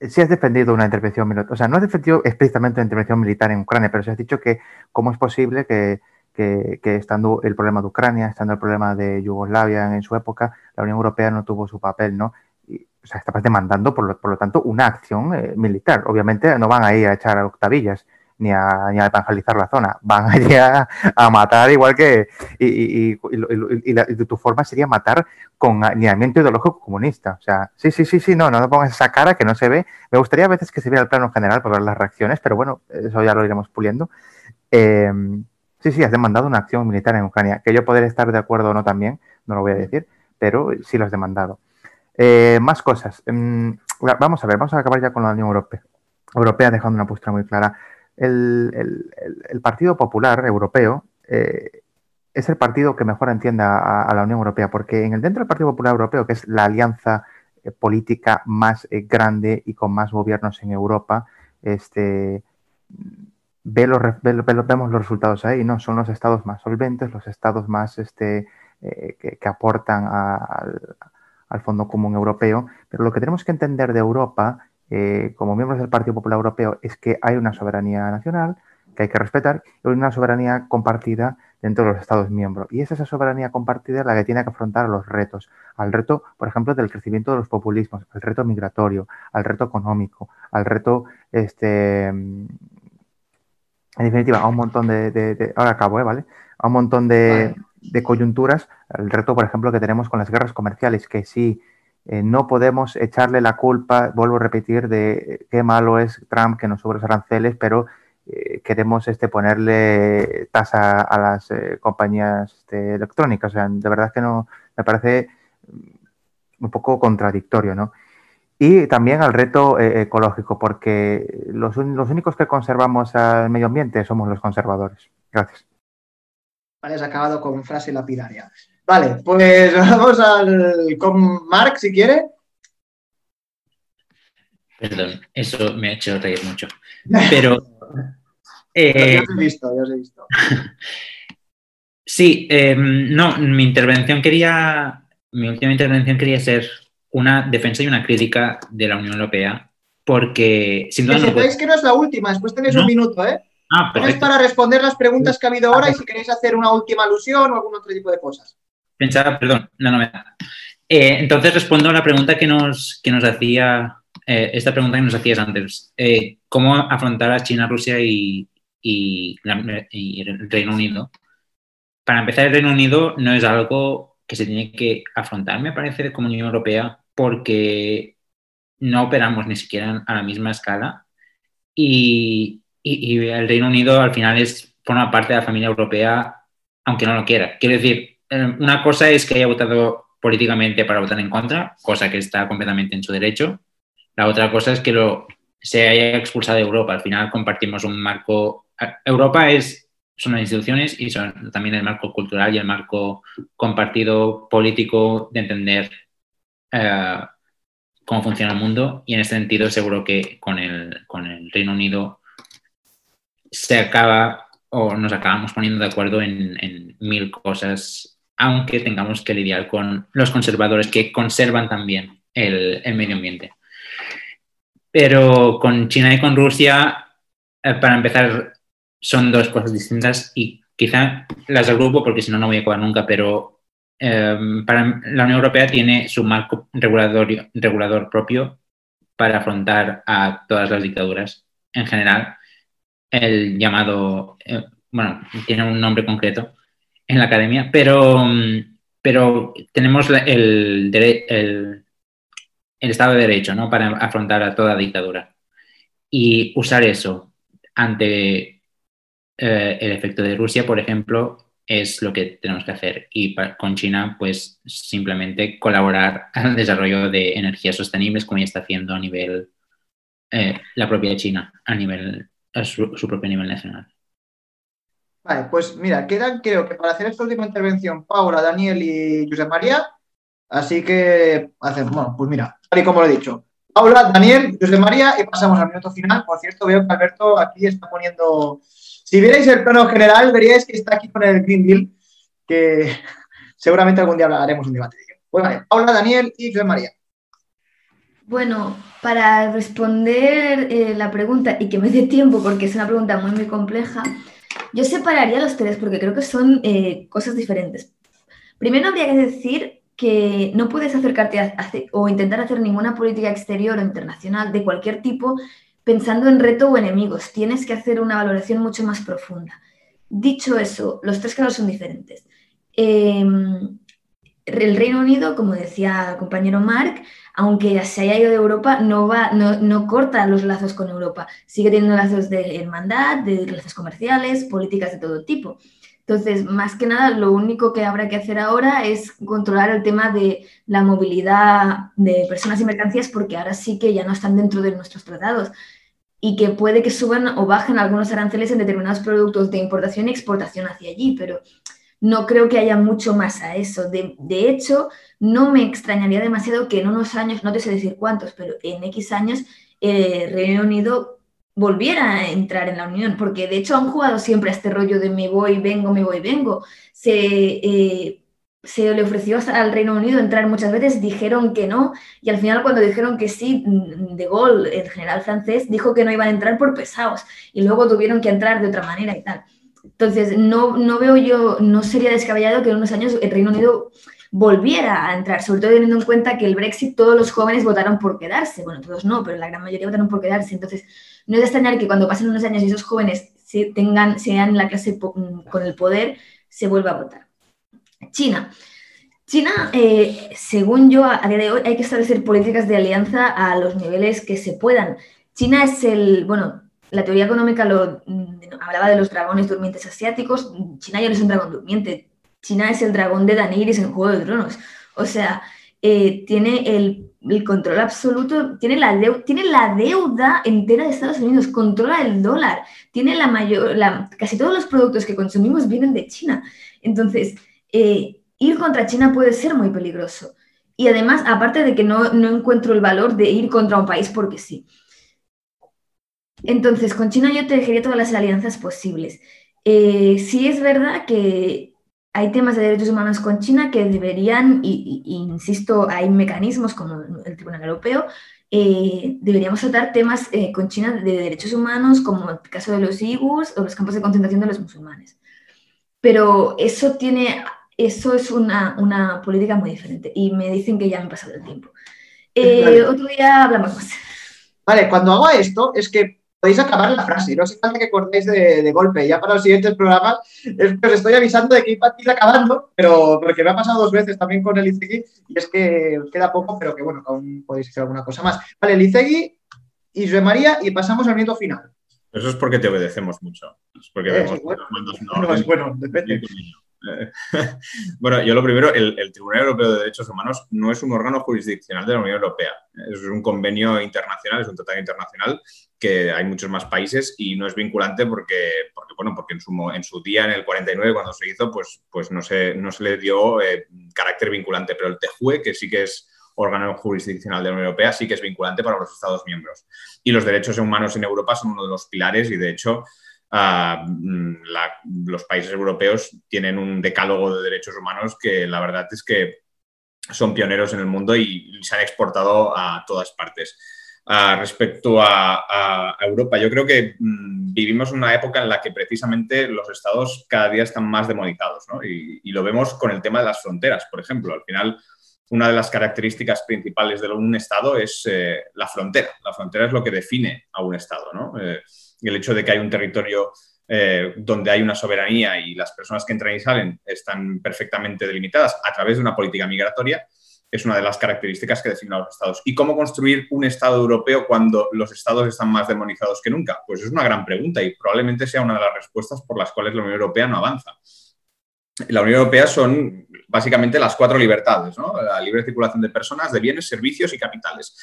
si has defendido una intervención militar, o sea, no has defendido explícitamente una intervención militar en Ucrania, pero si has dicho que cómo es posible que, estando el problema de Ucrania, estando el problema de Yugoslavia en su época, la Unión Europea no tuvo su papel, ¿no? Y, o sea, estabas demandando, por lo, por lo tanto, una acción eh, militar. Obviamente no van a ir a echar a octavillas, ni a, ni a evangelizar la zona, van [laughs] a, a matar igual que... Y, tu forma sería matar con alineamiento ideológico comunista. O sea, sí, sí, sí, sí, no, no pongas esa cara que no se ve. Me gustaría a veces que se viera el plano general para ver las reacciones, pero bueno, eso ya lo iremos puliendo. Em, sí, sí, has demandado una acción militar en Ucrania, que yo poder estar de acuerdo o no también, no lo voy a decir, pero sí lo has demandado. Eh, más cosas. Em, vamos a ver, vamos a acabar ya con la Unión Europea. Europea dejando una postura muy clara el, Partido Popular Europeo eh, es el partido que mejor entiende a, la Unión Europea, porque en el dentro del Partido Popular Europeo, que es la alianza eh, política más grande y con más gobiernos en Europa, este, ve los, vemos los resultados ahí, ¿no? Son los estados más solventes, los estados más este, que, aportan al, al Fondo Común Europeo, pero lo que tenemos que entender de Europa eh, como miembros del Partido Popular Europeo es que hay una soberanía nacional, que hay que respetar, y una soberanía compartida dentro de los Estados miembros. Y es esa soberanía compartida la que tiene que afrontar los retos. Al reto, por ejemplo, del crecimiento de los populismos, al reto migratorio, al reto económico, al reto, este, en definitiva, a un montón de, ahora acabo, ¿eh? ¿vale? A un montón de, de coyunturas, el reto, por ejemplo, que tenemos con las guerras comerciales, que sí eh, no podemos echarle la culpa, vuelvo a repetir, de qué malo es Trump que nos sube los aranceles, pero eh, queremos este, ponerle tasa a las eh, compañías este, electrónicas. O sea, de verdad que no me parece mm, un poco contradictorio, ¿no? Y también al reto ecológico, porque los, los únicos que conservamos al medio ambiente somos los conservadores. Gracias. Vale, has acabado con frase lapidaria. Vale, pues [laughs] vamos al, con Mark, si quiere. Perdón, eso me ha hecho reír mucho. [laughs] Pero. Eh, ya os he visto, ya os he visto. [laughs] sí, em, no, mi intervención quería. Mi última intervención quería ser una defensa y una crítica de la Unión Europea, porque sin duda. Que no que no es la última, después tenéis un minuto, ¿eh? Ah, es para responder las preguntas que ha habido ahora y si queréis hacer una última alusión o algún otro tipo de cosas. Pensaba, perdón, la novedad. Eh, entonces respondo a la pregunta que nos, que nos hacía, eh, esta pregunta que nos hacías antes. Eh, ¿Cómo afrontar a China, Rusia y, y, el Reino Unido? Para empezar, el Reino Unido no es algo que se tiene que afrontar, me parece, como Unión Europea, porque no operamos ni siquiera a la misma escala y, y, el Reino Unido al final es, forma parte de la familia europea, aunque no lo quiera. Quiero decir, eh, una cosa es que haya votado políticamente para votar en contra, cosa que está completamente en su derecho. La otra cosa es que lo, se haya expulsado de Europa. Al final compartimos un marco. Europa es, son las instituciones y son también el marco cultural y el marco compartido político de entender eh, cómo funciona el mundo. Y en ese sentido, seguro que con el, con el Reino Unido se acaba o nos acabamos poniendo de acuerdo en, mil cosas aunque tengamos que lidiar con los conservadores que conservan también el, medio ambiente. Pero con China y con Rusia, eh, para empezar, son dos cosas distintas y quizá las agrupo porque si no, no voy a acabar nunca, pero em, para la Unión Europea tiene su marco regulador, regulador propio para afrontar a todas las dictaduras en general. El llamado, eh, bueno, tiene un nombre concreto, en la academia, pero, pero tenemos el, el, Estado de Derecho ¿no? para afrontar a toda dictadura. Y usar eso ante eh, el efecto de Rusia, por ejemplo, es lo que tenemos que hacer. Y con China, pues simplemente colaborar [laughs] al desarrollo de energías sostenibles, como ya está haciendo a nivel eh, la propia China, a nivel a su propio nivel nacional. Vale, pues mira, quedan creo que para hacer esta última intervención Paula, Daniel y José María. Así que hacemos, bueno, pues mira, tal y como lo he dicho. Paula, Daniel, José María y pasamos al minuto final. Por cierto, veo que Alberto aquí está poniendo. Si vierais el plano general, veríais que está aquí con el Green Deal, que seguramente algún día haremos un debate Pues vale, Paula, Daniel y José María. Bueno, para responder eh, la pregunta y que me dé tiempo, porque es una pregunta muy, muy compleja, yo separaría los tres porque creo que son eh, cosas diferentes. Primero habría que decir que no puedes acercarte o intentar hacer ninguna política exterior o internacional de cualquier tipo pensando en reto o enemigos. Tienes que hacer una valoración mucho más profunda. Dicho eso, los tres casos son diferentes. Em, el Reino Unido, como decía el compañero Mark, aunque se haya ido de Europa, no, va, no, corta los lazos con Europa. Sigue teniendo lazos de hermandad, de lazos comerciales, políticas de todo tipo. Entonces, más que nada, lo único que habrá que hacer ahora es controlar el tema de la movilidad de personas y mercancías, porque ahora sí que ya no están dentro de nuestros tratados y que puede que suban o bajen algunos aranceles en determinados productos de importación y exportación hacia allí, pero no creo que haya mucho más a eso. De, hecho, no me extrañaría demasiado que en unos años, no te sé decir cuántos, pero en X años, eh, Reino Unido volviera a entrar en la Unión, porque de hecho han jugado siempre a este rollo de me voy, vengo, me voy, vengo. Se, eh, se le ofreció al Reino Unido entrar muchas veces, dijeron que no, y al final cuando dijeron que sí, De Gaulle, el general francés, dijo que no iban a entrar por pesados, y luego tuvieron que entrar de otra manera y tal. Entonces, no, no veo yo, no sería descabellado que en unos años el Reino Unido volviera a entrar, sobre todo teniendo en cuenta que el Brexit todos los jóvenes votaron por quedarse, bueno, todos no, pero la gran mayoría votaron por quedarse, entonces no es de extrañar que cuando pasen unos años y esos jóvenes tengan, sean la clase con el poder, se vuelva a votar. China. China, eh, según yo, a día de hoy hay que establecer políticas de alianza a los niveles que se puedan. China es el, bueno, la teoría económica lo, mm, hablaba de los dragones durmientes asiáticos. China ya no es un dragón durmiente. China es el dragón de Daniris en Juego de Tronos. O sea, eh, tiene el, control absoluto, tiene la, tiene la deuda entera de Estados Unidos, controla el dólar, tiene la mayor, casi todos los productos que consumimos vienen de China. Entonces, eh, ir contra China puede ser muy peligroso. Y además, aparte de que no, encuentro el valor de ir contra un país porque sí. Entonces, con China yo tejería todas las alianzas posibles. Eh, sí es verdad que hay temas de derechos humanos con China que deberían, y, insisto, hay mecanismos como el Tribunal Europeo, eh, deberíamos tratar temas con China de derechos humanos, como el caso de los Uyghurs o los campos de concentración de los musulmanes. Pero eso tiene eso es una, política muy diferente. Y me dicen que ya me he pasado el tiempo. Eh, otro día hablamos más. Vale, cuando hago esto es que podéis acabar la frase, no hace falta que cortéis de, golpe. Ya para los siguientes programas es que os estoy avisando de que iba a ir acabando, pero porque me ha pasado dos veces también con el Izegui y es que queda poco, pero que bueno, aún podéis hacer alguna cosa más. Vale, el Izegui, Isre María y pasamos al minuto final. Eso es porque te obedecemos mucho. Es porque eh, bueno, [laughs] no, es bueno, depende. [laughs] bueno, yo lo primero, el, Tribunal Europeo de Derechos Humanos no es un órgano jurisdiccional de la Unión Europea. Es un convenio internacional, es un tratado internacional que hay muchos más países y no es vinculante porque, porque bueno, porque en su, día, en el 49, cuando se hizo, pues, pues no, se, no se le dio eh, carácter vinculante. Pero el TEJUE, que sí que es órgano jurisdiccional de la Unión Europea, sí que es vinculante para los Estados miembros. Y los derechos humanos en Europa son uno de los pilares y, de hecho, Mm, los países europeos tienen un decálogo de derechos humanos que la verdad es que son pioneros en el mundo y se han exportado a todas partes. Ah, respecto a, Europa, yo creo que mm, vivimos una época en la que precisamente los estados cada día están más demonizados y, lo vemos con el tema de las fronteras, por ejemplo. Al final, una de las características principales de un estado es eh, la frontera. La frontera es lo que define a un estado. ¿no? Eh, el hecho de que hay un territorio eh, donde hay una soberanía y las personas que entran y salen están perfectamente delimitadas a través de una política migratoria, es una de las características que definen a los estados. ¿Y cómo construir un estado europeo cuando los estados están más demonizados que nunca? Pues es una gran pregunta y probablemente sea una de las respuestas por las cuales la Unión Europea no avanza. La Unión Europea son básicamente las cuatro libertades, la libre circulación de personas, de bienes, servicios y capitales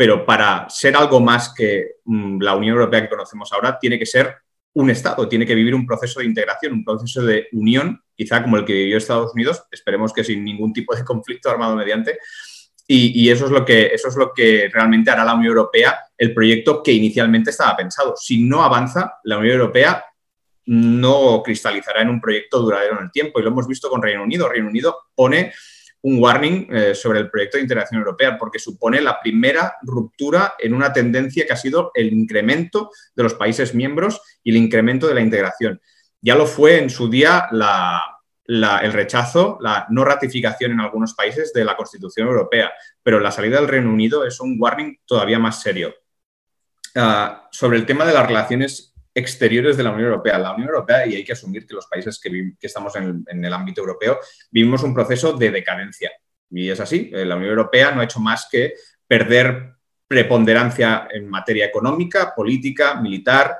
pero para ser algo más que mm, la Unión Europea que conocemos ahora, tiene que ser un Estado, tiene que vivir un proceso de integración, un proceso de unión, quizá como el que vivió Estados Unidos, esperemos que sin ningún tipo de [laughs] conflicto armado mediante. Y, eso, es lo que, eso es lo que realmente hará la Unión Europea, el proyecto que inicialmente estaba pensado. Si no avanza, la Unión Europea no cristalizará en un proyecto duradero en el tiempo. Y lo hemos visto con Reino Unido. Reino Unido pone un warning eh, sobre el proyecto de integración europea, porque supone la primera ruptura en una tendencia que ha sido el incremento de los países miembros y el incremento de la integración. Ya lo fue en su día el rechazo, la no ratificación en algunos países de la Constitución Europea, pero la salida del Reino Unido es un warning todavía más serio. Ah, sobre el tema de las relaciones exteriores de la Unión Europea. La Unión Europea, y hay que asumir que los países que, estamos en el, ámbito europeo, vivimos un proceso de decadencia. Y es así, eh, la Unión Europea no ha hecho más que perder preponderancia en materia económica, política, militar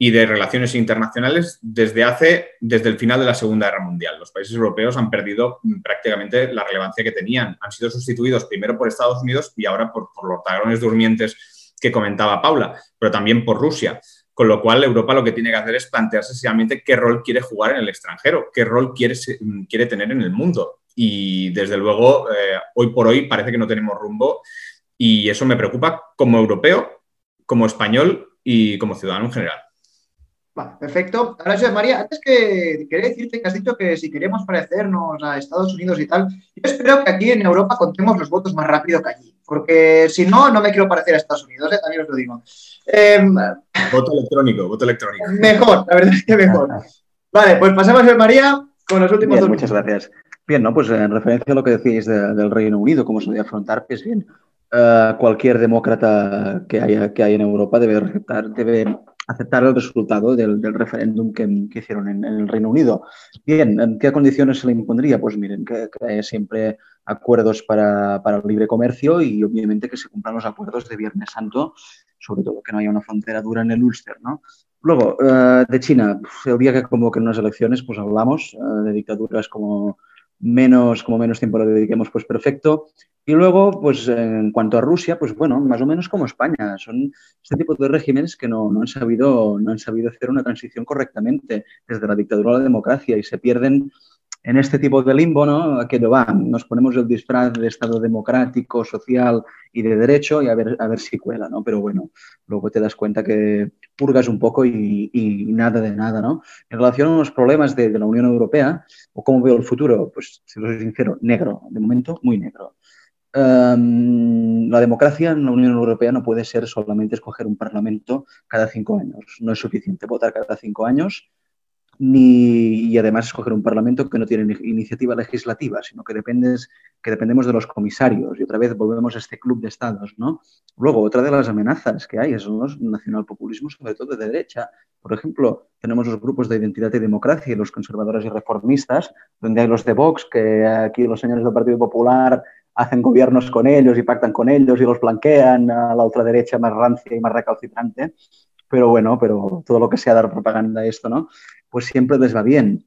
y de relaciones internacionales desde hace, desde el final de la Segunda Guerra Mundial. Los países europeos han perdido prácticamente la relevancia que tenían. Han sido sustituidos primero por Estados Unidos y ahora por, los dragones durmientes que comentaba Paula, pero también por Rusia. Con lo cual, Europa lo que tiene que hacer es plantearse seriamente qué rol quiere jugar en el extranjero, qué rol quiere, quiere tener en el mundo. Y desde luego, eh, hoy por hoy parece que no tenemos rumbo y eso me preocupa como europeo, como español y como ciudadano en general. Perfecto. Ahora, José María, antes que quería decirte que has dicho que si queremos parecernos a Estados Unidos y tal, yo espero que aquí en Europa contemos los votos más rápido que allí, porque si no, no me quiero parecer a Estados Unidos, ¿eh? también os lo digo. Em, voto electrónico, voto electrónico. Mejor, la verdad es que mejor. [laughs] Vale, pues pasamos, José María, con los últimos dos Muchas gracias. Bien, ¿no? Pues en referencia a lo que decíais del Reino Unido, cómo se debe afrontar, pues bien, uh, cualquier demócrata que haya que hay en Europa debe aceptar, debe aceptar el resultado del, del referéndum que, que, hicieron en, en, el Reino Unido. Bien, ¿en qué condiciones se le impondría? Pues miren, que, que siempre acuerdos para, para, el libre comercio y obviamente que se cumplan los acuerdos de Viernes Santo, sobre todo que no haya una frontera dura en el Ulster, ¿no? Luego, uh, de China, el día que convoquen unas elecciones, pues hablamos uh, de dictaduras como menos, como menos tiempo le dediquemos, pues perfecto. Y luego, pues en cuanto a Rusia, pues bueno, más o menos como España. Son este tipo de regímenes que no, no, han sabido, no han sabido hacer una transición correctamente desde la dictadura a la democracia y se pierden en este tipo de limbo, ¿no? Aquello va, nos ponemos el disfraz de Estado democrático, social y de derecho y a ver, a ver si cuela, ¿no? Pero bueno, luego te das cuenta que purgas un poco y, nada de nada, ¿no? En relación a los problemas de, la Unión Europea, o cómo veo el futuro, pues, si lo soy sincero, negro, de momento muy negro. Um, la democracia en la Unión Europea no puede ser solamente escoger un parlamento cada cinco años. No es suficiente votar cada cinco años ni, y además escoger un parlamento que no tiene iniciativa legislativa, sino que, dependes, que dependemos de los comisarios. Y otra vez volvemos a este club de estados. ¿no? Luego, otra de las amenazas que hay son los nacionalpopulismos, sobre todo de derecha. Por ejemplo, tenemos los grupos de identidad y democracia y los conservadores y reformistas, donde hay los de Vox, que aquí los señores del Partido Popular hacen gobiernos con ellos y pactan con ellos y los blanquean a la ultraderecha más rancia y más recalcitrante. Pero bueno, pero todo lo que sea dar propaganda a esto, ¿no? Pues siempre les va bien.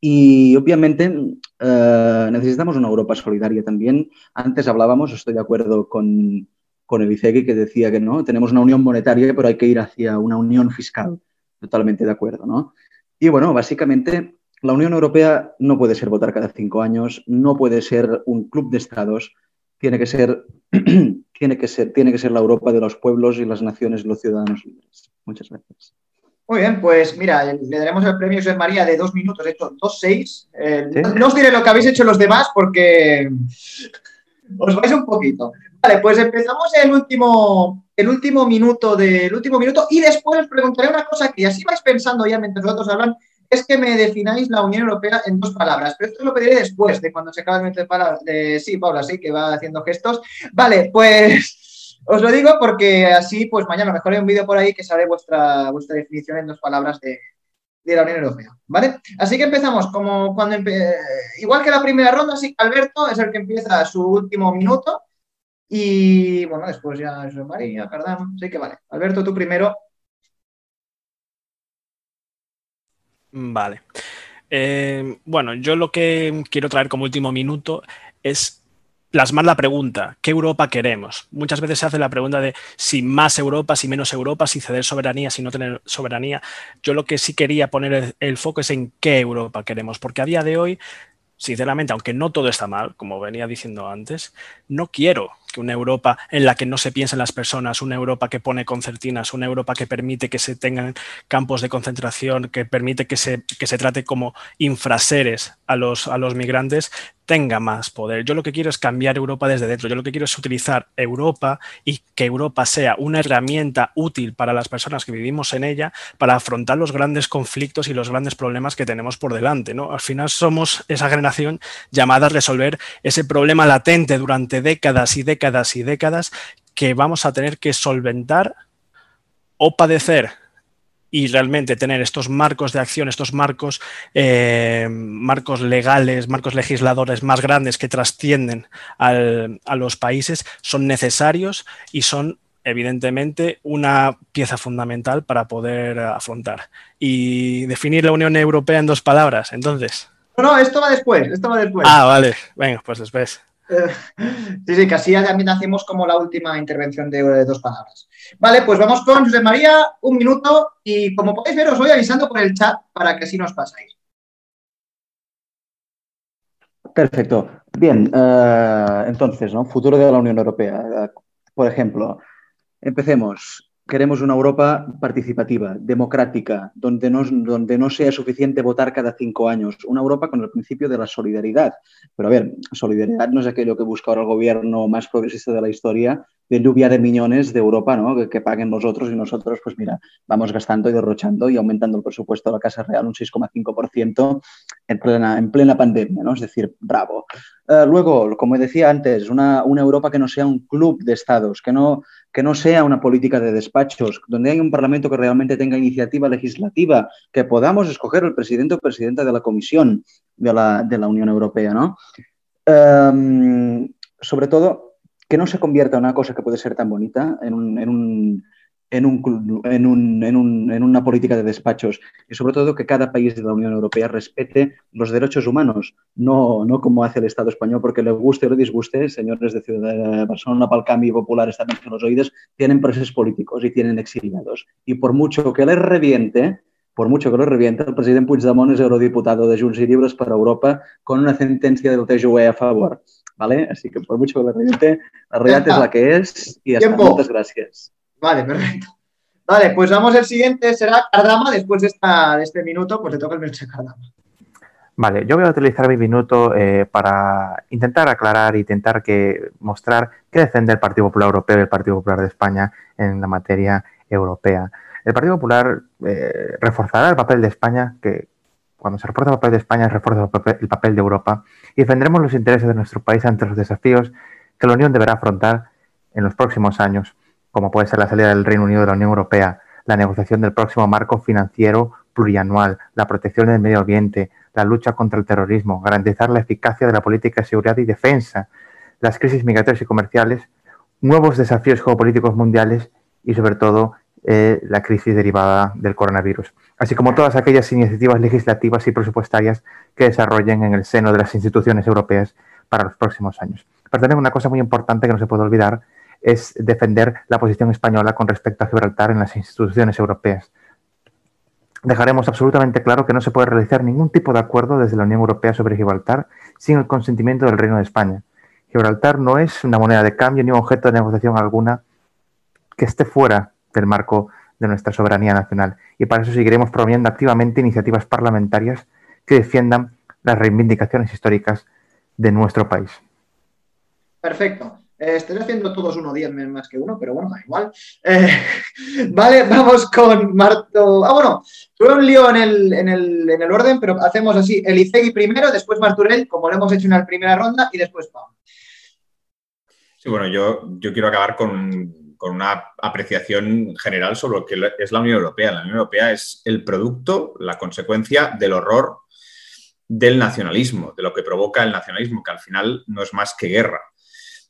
Y obviamente eh, necesitamos una Europa solidaria también. Antes hablábamos, estoy de acuerdo con, con Elisegui, que decía que no, tenemos una unión monetaria, pero hay que ir hacia una unión fiscal. Totalmente de acuerdo, ¿no? Y bueno, básicamente la Unión Europea no puede ser votar cada cinco años, no puede ser un club de estados, tiene que ser, [clears throat] tiene que ser, tiene que ser la Europa de los pueblos y las naciones y los ciudadanos libres. Muchas gracias. Muy bien, pues mira, le daremos el premio José María de dos minutos, hecho dos seis. Eh, ¿Sí? No os diré lo que habéis hecho los demás porque os vais un poquito. Vale, pues empezamos el último, el último minuto del último minuto y después os preguntaré una cosa que así vais pensando ya mientras vosotros hablan, es que me defináis la Unión Europea en dos palabras, pero esto lo pediré después de cuando se acaben de palabras. De... Sí, Paula, sí, que va haciendo gestos. Vale, pues os lo digo porque así, pues mañana mejor hay un vídeo por ahí que sabré vuestra, vuestra definición en dos palabras de, la Unión Europea, ¿vale? Así que empezamos como cuando empe... igual que la primera ronda, así Alberto es el que empieza su último minuto y bueno, después ya es María, Cardano, sí que vale. Alberto, tú primero. Vale. Eh, bueno, yo lo que quiero traer como último minuto es plasmar la pregunta, ¿qué Europa queremos? Muchas veces se hace la pregunta de si más Europa, si menos Europa, si ceder soberanía, si no tener soberanía. Yo lo que sí quería poner el, foco es en qué Europa queremos, porque a día de hoy, sinceramente, aunque no todo está mal, como venía diciendo antes, no quiero una Europa en la que no se piensen las personas, una Europa que pone concertinas, una Europa que permite que se tengan campos de concentración, que permite que se, que se trate como infraseres a los, a los migrantes, tenga más poder. Yo lo que quiero es cambiar Europa desde dentro. Yo lo que quiero es utilizar Europa y que Europa sea una herramienta útil para las personas que vivimos en ella para afrontar los grandes conflictos y los grandes problemas que tenemos por delante. ¿no? Al final somos esa generación llamada a resolver ese problema latente durante décadas y décadas y décadas que vamos a tener que solventar o padecer y realmente tener estos marcos de acción, estos marcos, eh, marcos legales, marcos legisladores más grandes que trascienden al, a los países, son necesarios y son evidentemente una pieza fundamental para poder afrontar. Y definir la Unión Europea en dos palabras, entonces. No, no, esto va después, esto va después. Ah, vale, venga, pues después. [laughs] Sí, sí, casi también hacemos como la última intervención de, dos palabras. Vale, pues vamos con José María, un minuto, y como podéis ver, os voy avisando por el chat para que así nos pasáis. Perfecto. Bien, uh, entonces, ¿no? Futuro de la Unión Europea. Por ejemplo, empecemos. Queremos una Europa participativa, democrática, donde no, donde no sea suficiente votar cada cinco años. Una Europa con el principio de la solidaridad. Pero a ver, solidaridad no es aquello que busca ahora el gobierno más progresista de la historia, de lluvia de millones de Europa, ¿no? Que, paguen los otros y nosotros, pues mira, vamos gastando y derrochando y aumentando el presupuesto de la Casa Real un 6,5% en plena, en plena pandemia, ¿no? Es decir, bravo. Uh, luego, como decía antes, una, una Europa que no sea un club de estados, que no, que no sea una política de despachos, donde haya un Parlamento que realmente tenga iniciativa legislativa, que podamos escoger el presidente o presidenta de la Comisión de la, Unión Europea, ¿no? Um, sobre todo, que no se convierta en una cosa que puede ser tan bonita, en, un, en, un, en, un, en, una política de despachos y sobre todo que cada país de la Unión Europea respete los derechos humanos, no, no como hace el Estado español, porque le guste o le disguste, señores de Ciudad de Barcelona, para el cambio popular están en los oídos, tienen presos políticos y tienen exiliados. Y por mucho que les reviente, por mucho que lo reviente, el president Puigdemont és eurodiputado de Junts i Llibres per Europa con una sentencia del TGV a favor. ¿vale? Así que por mucho que la realidad, la realidad es la que es y hasta muchas gracias. Vale, perfecto. Vale, pues vamos, el siguiente será Cardama. Después de, esta, este minuto, pues le toca el mensaje a Cardama. Vale, yo voy a utilizar mi minuto eh, para intentar aclarar, intentar que mostrar qué defiende el Partido Popular Europeo y el Partido Popular de España en la materia europea. El Partido Popular eh, reforzará el papel de España, que cuando se refuerza el papel de España, se refuerza el papel de Europa, y defenderemos los intereses de nuestro país ante los desafíos que la Unión deberá afrontar en los próximos años, como puede ser la salida del Reino Unido de la Unión Europea, la negociación del próximo marco financiero plurianual, la protección del medio ambiente, la lucha contra el terrorismo, garantizar la eficacia de la política de seguridad y defensa, las crisis migratorias y comerciales, nuevos desafíos geopolíticos mundiales y, sobre todo, eh, la crisis derivada del coronavirus, así como todas aquellas iniciativas legislativas y presupuestarias que desarrollen en el seno de las instituciones europeas para los próximos años. Pero también una cosa muy importante que no se puede olvidar es defender la posición española con respecto a Gibraltar en las instituciones europeas. Dejaremos absolutamente claro que no se puede realizar ningún tipo de acuerdo desde la Unión Europea sobre Gibraltar sin el consentimiento del Reino de España. Gibraltar no es una moneda de cambio ni un objeto de negociación alguna que esté fuera del marco de nuestra soberanía nacional. Y para eso seguiremos promoviendo activamente iniciativas parlamentarias que defiendan las reivindicaciones históricas de nuestro país. Perfecto. Eh, haciendo todos uno 10 más que uno, pero bueno, da igual. Eh, [laughs] vale, vamos con Marto. Ah, bueno, tuve un lío en el, en, el, en el, orden, pero hacemos así: Elisegui primero, después Marturell, como lo hemos hecho en la primera ronda, y después Pau. Sí, bueno, yo, yo quiero acabar con, con, una apreciación general sobre lo que es la Unión Europea. La Unión Europea es el producto, la consecuencia del horror del nacionalismo, de lo que provoca el nacionalismo, que al final no es más que guerra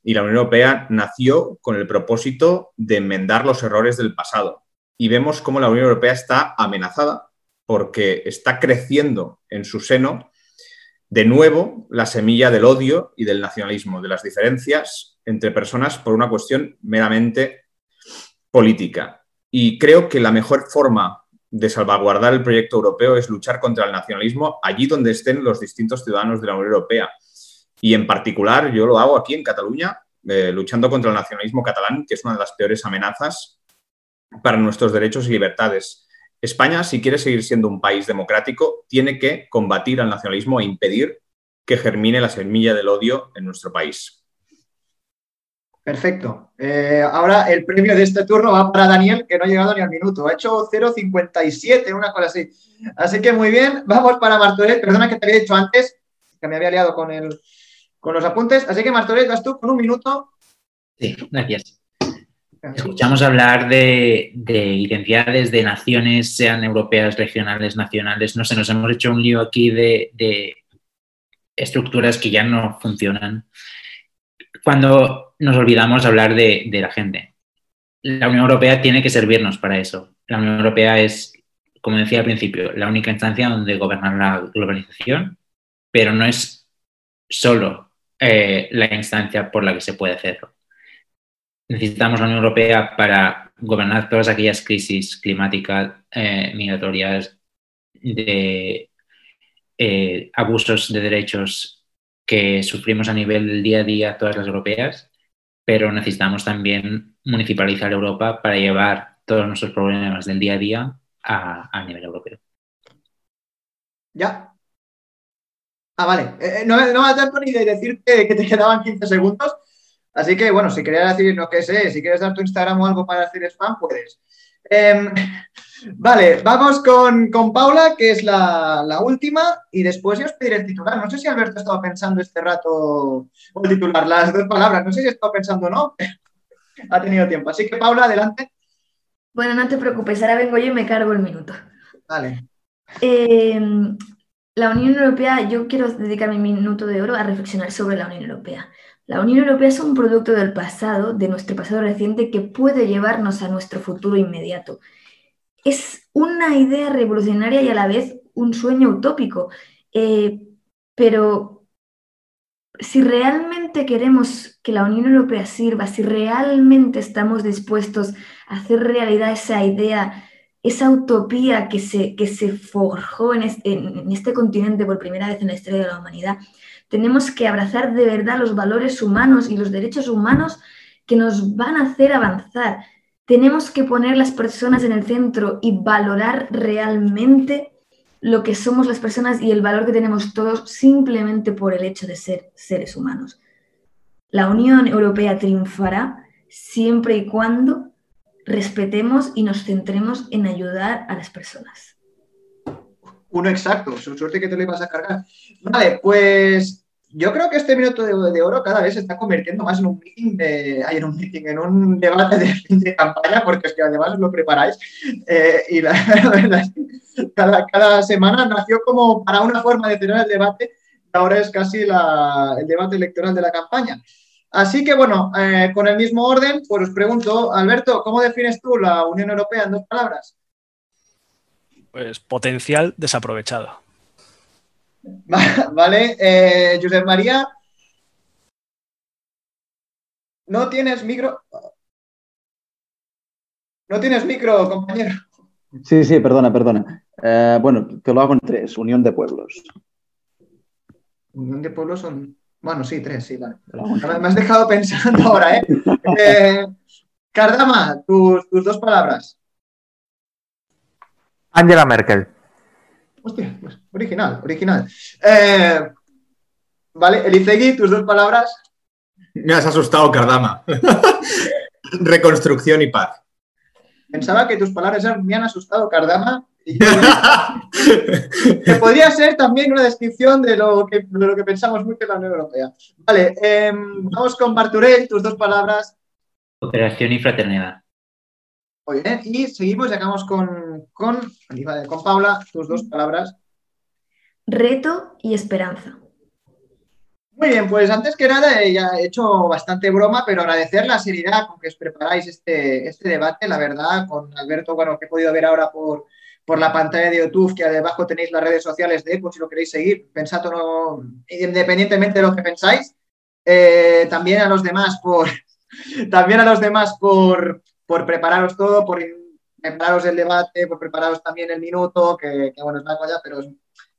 y la Unión Europea nació con el propósito de enmendar los errores del pasado. Y vemos cómo la Unión Europea está amenazada porque está creciendo en su seno de nuevo la semilla del odio y del nacionalismo, de las diferencias entre personas por una cuestión meramente política. Y creo que la mejor forma de salvaguardar el proyecto europeo es luchar contra el nacionalismo allí donde estén los distintos ciudadanos de la Unión Europea y en particular, yo lo hago aquí en Cataluña, eh, luchando contra el nacionalismo catalán, que es una de las peores amenazas para nuestros derechos y libertades. España, si quiere seguir siendo un país democrático, tiene que combatir al nacionalismo e impedir que germine la semilla del odio en nuestro país. Perfecto. Eh, ahora el premio de este turno va para Daniel, que no ha llegado ni al minuto. Ha hecho 0,57, una cosa así. Así que muy bien. Vamos para Martorell. Perdona que te había dicho antes, que me había liado con el, con los apuntes. Así que, Martorell, vas tú con un minuto. Sí, gracias. Escuchamos hablar de, de, identidades de naciones, sean europeas, regionales, nacionales. No sé, nos hemos hecho un lío aquí de, de estructuras que ya no funcionan. Cuando nos olvidamos hablar de, de la gente. La Unión Europea tiene que servirnos para eso. La Unión Europea es, como decía al principio, la única instancia donde gobernar la globalización, pero no es solo eh, la instancia por la que se puede hacerlo. Necesitamos la Unión Europea para gobernar todas aquellas crisis climáticas, eh, migratorias, de eh, abusos de derechos que sufrimos a nivel del día a día todas las europeas, pero necesitamos también municipalizar Europa para llevar todos nuestros problemas del día a día a, nivel europeo. Ya. Ah, vale. Eh, eh, no, no me da tiempo ni de decirte que te quedaban 15 segundos. Así que, bueno, si querías decir, no que sé, si quieres dar tu Instagram o algo para hacer spam, puedes. Em, [laughs] vale, vamos con, Paula, que es la, última, y después yo os pediré el titular. No sé si Alberto estaba pensando este rato, o el titular, las dos palabras, no sé si estaba pensando o no. [laughs] ha tenido tiempo. Así que, Paula, adelante. Bueno, no te preocupes, ahora vengo yo y me cargo el minuto. Vale. Em, la Unión Europea, yo quiero dedicar mi minuto de oro a reflexionar sobre la Unión Europea. La Unión Europea es un producto del pasado, de nuestro pasado reciente, que puede llevarnos a nuestro futuro inmediato. Es una idea revolucionaria y a la vez un sueño utópico. Eh, pero si realmente queremos que la Unión Europea sirva, si realmente estamos dispuestos a hacer realidad esa idea, esa utopía que se, que se forjó en este continente por primera vez en la historia de la humanidad, tenemos que abrazar de verdad los valores humanos y los derechos humanos que nos van a hacer avanzar. Tenemos que poner las personas en el centro y valorar realmente lo que somos las personas y el valor que tenemos todos simplemente por el hecho de ser seres humanos. La Unión Europea triunfará siempre y cuando respetemos y nos centremos en ayudar a las personas. Uno exacto, suerte que te lo ibas a cargar. Vale, pues yo creo que este minuto de, oro cada vez se está convirtiendo más en un meeting de, en un meeting, en un debate de campaña, porque es que además lo preparáis. Eh, y la, [laughs] verdad es que cada, semana nació como para una forma de tener el debate, ahora es casi el debate electoral de la campaña. Así que bueno, eh, con el mismo orden, pues os pregunto, Alberto, ¿cómo defines tú la Unión Europea en dos palabras? Pues potencial desaprovechado. [laughs] Vale, eh, Josep María. No tienes micro. No tienes micro, compañero. Sí, sí, perdona, perdona. Eh, bueno, te lo hago en tres. Unión de pueblos. Unión de pueblos son. Bueno, sí, tres, sí, vale. Me has dejado pensando [laughs] ahora, ¿eh? eh Cardama, tus, tus dos palabras. Angela Merkel. Hostia, pues original, original. Eh, vale, Elisegui, tus dos palabras. Me has asustado, Cardama. [laughs] Reconstrucción y paz. Pensaba que tus palabras me han asustado, Cardama. [laughs] que podría ser también una descripción de lo que, lo que pensamos mucho en la Unión Europea. Vale, em, vamos con Barturell, tus dos palabras. Cooperación y fraternidad. Muy bien, y seguimos y acabamos con, con, con Paula, tus dos palabras. Reto y esperanza. Muy bien, pues antes que nada eh, ya he hecho bastante broma, pero agradecer la seriedad con que os preparáis este, este debate, la verdad, con Alberto, bueno, que he podido ver ahora por, por la pantalla de YouTube, que debajo tenéis las redes sociales de ECO, si lo queréis seguir, pensad no, independientemente de lo que pensáis. Eh, también a los demás por [laughs] también a los demás por, por prepararos todo, por prepararos el debate, por prepararos también el minuto, que, bueno, es una cosa, pero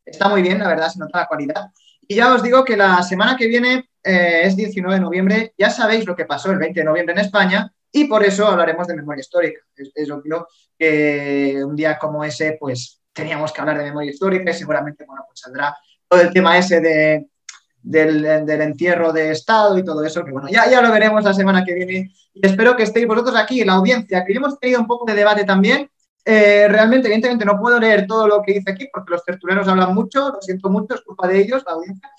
está muy bien, la verdad, se nota la cualidad. Y ya os digo que la semana que viene eh, es 19 de noviembre, ya sabéis lo que pasó el 20 de noviembre en España y por eso hablaremos de memoria histórica. Es, obvio que un día como ese, pues teníamos que hablar de memoria histórica y seguramente, bueno, pues saldrá todo el tema ese de, del, entierro de Estado y todo eso, que bueno, ya, ya lo veremos la semana que viene. Y espero que estéis vosotros aquí, la audiencia, que hemos tenido un poco de debate también. Eh, realmente, evidentemente, no puedo leer todo lo que dice aquí porque los tertulianos hablan mucho, lo siento mucho, es culpa de ellos, la audiencia.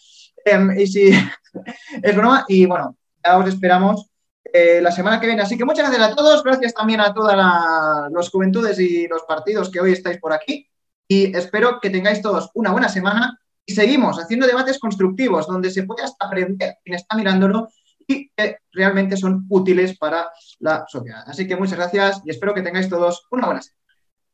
Em, y si [laughs] es broma, y bueno, ya os esperamos eh, la semana que viene. Así que muchas gracias a todos, gracias también a todas las juventudes y los partidos que hoy estáis por aquí. Y espero que tengáis todos una buena semana y seguimos haciendo debates constructivos donde se puede hasta aprender quien está mirándolo y que realmente son útiles para la sociedad. Así que muchas gracias y espero que tengáis todos una buena semana.